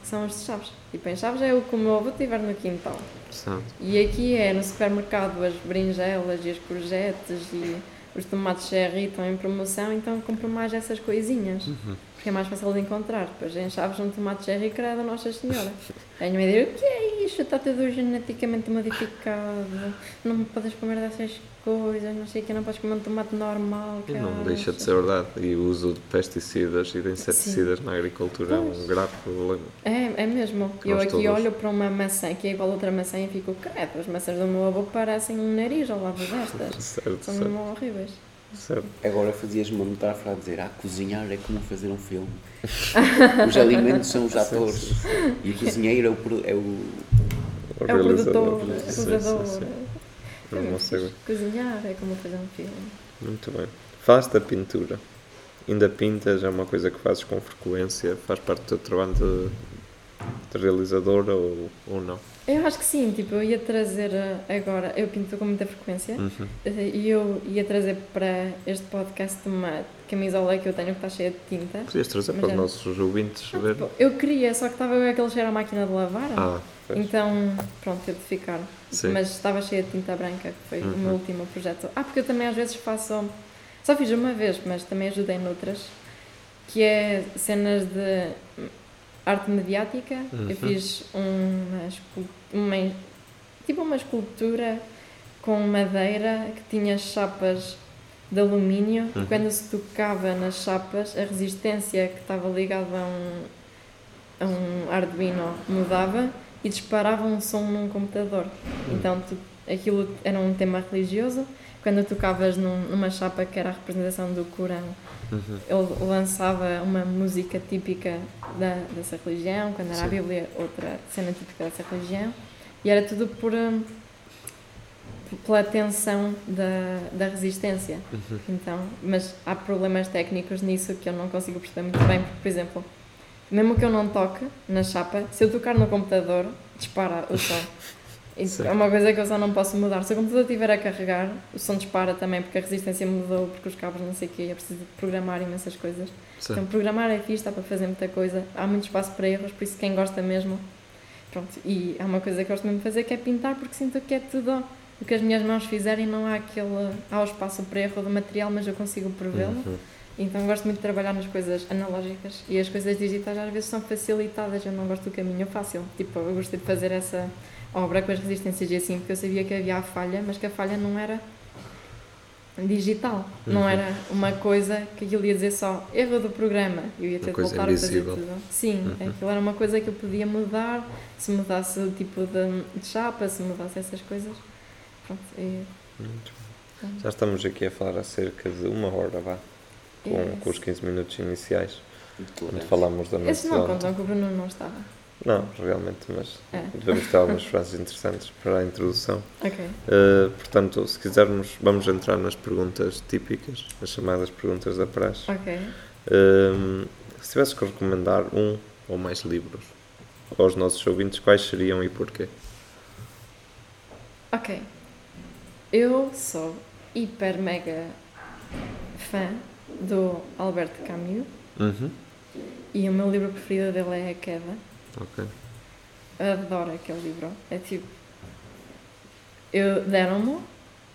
que são os de Chaves. Tipo, em Chaves é o que o meu avô tiver no quintal. Certo. E aqui é no supermercado as berinjelas e as courgettes e os tomates cherry estão em promoção, então compro mais essas coisinhas. Uhum. Porque é mais fácil de encontrar. Depois em Chaves um tomate cherry credo Nossa Senhora. Aí me dizer, o que é isto? Está tudo geneticamente modificado. Não podes comer dessas coisas, não sei o que, não podes comer um tomate normal. E não caraças." deixa de ser verdade. E o uso de pesticidas e de inseticidas na agricultura é um Pois. grave problema. É, é mesmo. Que Eu aqui todos- olho para uma maçã que é igual a outra maçã e fico, credo, as maçãs do meu avô parecem um nariz ao lado destas. Certo, São certo. horríveis. Certo. Agora fazias uma metáfora a dizer, ah, cozinhar é como fazer um filme. Os alimentos são os atores e o cozinheiro é o, pro- é o É o produtor, Sim, é o sim, realizador. sim. É. Cozinhar é como fazer um filme. Muito bem. Faz da pintura. Ainda pintas, é uma coisa que fazes com frequência? Faz parte do teu trabalho de, de realizadora ou, ou não? Eu acho que sim, tipo, eu ia trazer eh, agora, eu pinto com muita frequência Uhum. eh, e eu ia trazer para este podcast uma camisola que eu tenho que está cheia de tinta. Podias trazer para os nossos ouvintes ver? Tipo, Eu queria, só que estava eu aquele cheiro à máquina de lavar. Ah. Então, pronto, teve de ficar. Sim. Mas estava cheia de tinta branca, que foi o Uhum. meu último projeto. Ah, porque eu também às vezes faço. Só fiz uma vez, mas também ajudei noutras, que é cenas de arte mediática. Uhum. Eu fiz uma, uma tipo uma escultura com madeira que tinha chapas de alumínio Uhum. e quando se tocava nas chapas, a resistência que estava ligada a um, um Arduino mudava e disparava um som num computador. Então tu, aquilo era um tema religioso. Quando tocavas num, numa chapa que era a representação do Corão, Uhum. ele lançava uma música típica da, dessa religião, quando era a Sim. Bíblia, outra cena típica dessa religião, e era tudo por, hum, pela tensão da, da resistência. Uhum. Então, mas há problemas técnicos nisso que eu não consigo perceber muito bem, porque, por exemplo, mesmo que eu não toque na chapa, se eu tocar no computador, dispara o som. Isso Certo. é uma coisa que eu só não posso mudar. Se o computador estiver a carregar, o som dispara também, porque a resistência mudou, porque os cabos não sei o quê, é preciso programar imensas coisas. Então, Certo. programar é fixe, dá para fazer muita coisa, há muito espaço para erros, por isso quem gosta mesmo. Pronto, e há uma coisa que eu gosto mesmo de fazer que é pintar, porque sinto que é tudo o que as minhas mãos fizerem, não há aquele. há o espaço para erro do material, mas eu consigo prevê-lo. Uhum. Então gosto muito de trabalhar nas coisas analógicas e as coisas digitais às vezes são facilitadas, eu não gosto do caminho fácil. Tipo, eu gostei de fazer essa obra com as resistências e assim, porque eu sabia que havia a falha, mas que a falha não era digital, não Uhum. era uma coisa que aquilo ia dizer só erro do programa, eu ia ter de coisa voltar a fazer invisível. tudo. Sim, Uhum. aquilo era uma coisa que eu podia mudar, se mudasse o tipo de, de chapa, se mudasse essas coisas. Pronto, e, Muito bem. Já estamos aqui a falar há cerca de uma hora, vá, com, com os 15 minutos iniciais, onde falámos da noite esses de não contam que o Bruno não estava. Não, realmente, mas É. devemos ter algumas frases interessantes para a introdução. Ok. Uh, portanto, se quisermos, vamos entrar nas perguntas típicas, as chamadas perguntas da praxe. Ok. Um, se tivesses que recomendar um ou mais livros aos nossos ouvintes, quais seriam e porquê? Ok. Eu sou hiper mega fã do Alberto Camus Uhum. e o meu livro preferido dele é A Queda. Ok. Adoro aquele livro. É tipo. Eu deram-me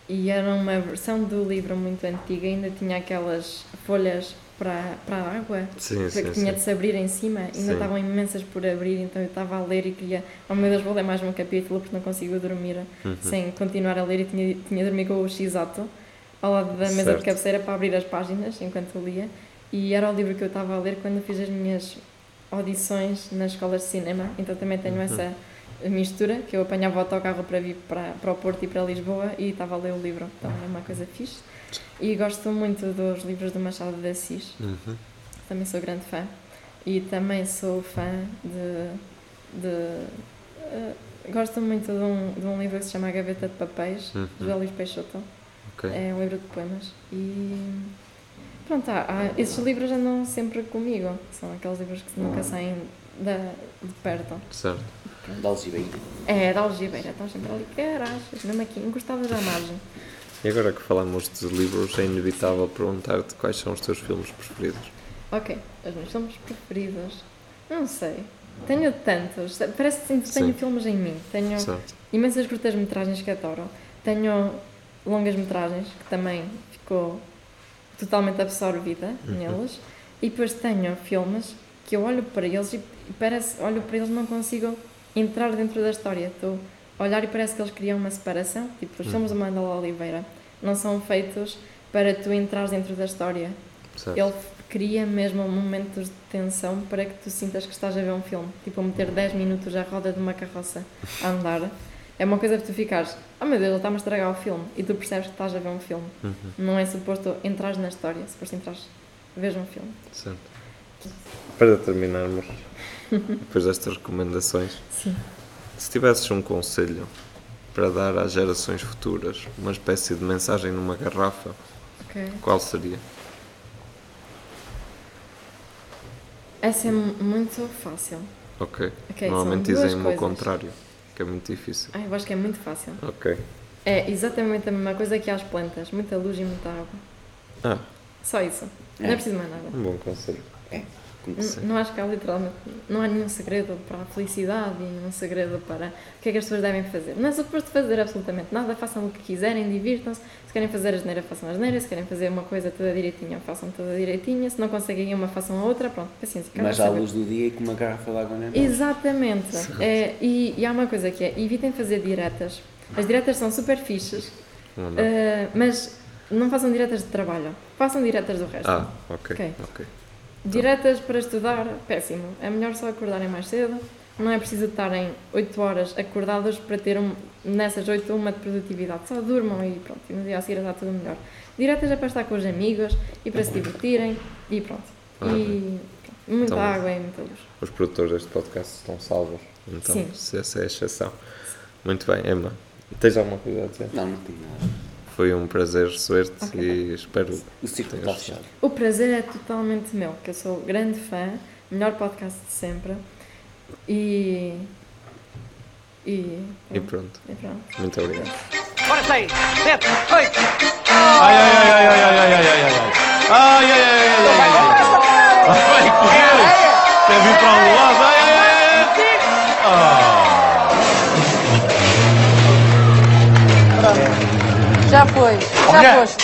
e era uma versão do livro muito antiga, ainda tinha aquelas folhas para, para a água. Sim, sim, que tinha sim. de se abrir em cima, ainda estavam imensas por abrir, então eu estava a ler e queria, oh meu Deus, vou ler mais um capítulo porque não consigo dormir Uhum. sem continuar a ler e tinha, tinha de dormir com o X-Ato ao lado da mesa Certo. de cabeceira para abrir as páginas enquanto lia e era o livro que eu estava a ler quando fiz as minhas audições nas escolas de cinema, então também tenho Uhum. essa mistura, que eu apanhava o autocarro para vir para, para o Porto e para Lisboa e estava a ler o livro, então é uma coisa fixe. E gosto muito dos livros do Machado de Assis, Uhum. também sou grande fã. E também sou fã de. de eh, gosto muito de um, de um livro que se chama A Gaveta de Papéis, Uhum. de Luís Peixoto. Ok. É um livro de poemas. E. Pronto, há, há- esses livros andam sempre comigo. São aqueles livros que nunca saem da, de perto. Certo. Da Algibeira. É, da algibeira, estão sempre ali, carachas, mesmo aqui, encostadas à margem. E agora que falamos de livros, é inevitável perguntar-te quais são os teus filmes preferidos. Ok, os meus filmes preferidos. Não sei. Tenho tantos. Parece que tenho Sim. filmes em mim. Tenho Certo. imensas curtas-metragens que adoro. Tenho longas-metragens que também ficou totalmente absorvida Uhum. neles. E depois tenho filmes que eu olho para eles e parece, olho para eles não consigo entrar dentro da história. Estou a olhar e parece que eles criam uma separação. Tipo, os filmes do Mandela Oliveira não são feitos para tu entrares dentro da história. certo. Ele cria mesmo momentos de tensão para que tu sintas que estás a ver um filme. Tipo, meter 10 minutos à roda de uma carroça a andar. É uma coisa que tu ficares, oh meu Deus, ele está-me a estragar o filme. E tu percebes que estás a ver um filme. Uhum. Não é suposto entrar na história, é suposto entrar, veres um filme. Certo. Para terminarmos, depois destas recomendações, Sim. se tivesses um conselho para dar às gerações futuras, uma espécie de mensagem numa garrafa, Ok. qual seria? Essa é mu- muito fácil. Ok. Ok, Normalmente dizem-me o contrário, que é muito difícil. Ai, eu acho que é muito fácil. Ok. É exatamente a mesma coisa que às plantas. Muita luz e muita água. Ah, Só isso. Não é É. preciso mais nada. um bom conselho. Como N- se- Não acho que há literalmente. Não há nenhum segredo para a felicidade e nenhum segredo para o que é que as pessoas devem fazer. Não é suposto fazer absolutamente nada, façam o que quiserem, divirtam-se. Se querem fazer a geneira, façam a geneira. Se querem fazer uma coisa toda direitinha, façam toda direitinha. Se não conseguem uma, façam a outra. Pronto, paciência. Mas à luz do dia e com uma garrafa de água na mão. Exatamente. É, e, e há uma coisa que é: evitem fazer diretas. As diretas são super fixes, Não dá. eh, mas não façam diretas de trabalho. Façam diretas do resto. Ah, ok. Ok. ok. Diretas para estudar, péssimo. É melhor só acordarem mais cedo. Não é preciso estarem 8 horas acordados para ter um, nessas 8 uma de produtividade. Só durmam e pronto. E no dia a seguir está tudo melhor. Diretas é para estar com os amigos e para se divertirem e pronto. E pronto. muita Então, água e muita luz. Os produtores deste podcast estão salvos. Então, Sim. se essa é a exceção. Muito bem, Emma. Tens alguma coisa a dizer? Não, não tenho nada. Foi um prazer receber-te Ok. e espero. O ciclo está fechado. O prazer é totalmente meu, que eu sou grande fã, melhor podcast de sempre. E. E. E pronto. E pronto. Muito obrigado. Ora sai, sete, oito. Ai, ai, ai, ai, ai, ai, ai, ai, ai, ai. Ai, ai, ai, ai, ai, ai. Vai correr. Quer vir para um lado. Ai, ai, ai, ai. Ah. Já foi, já foste.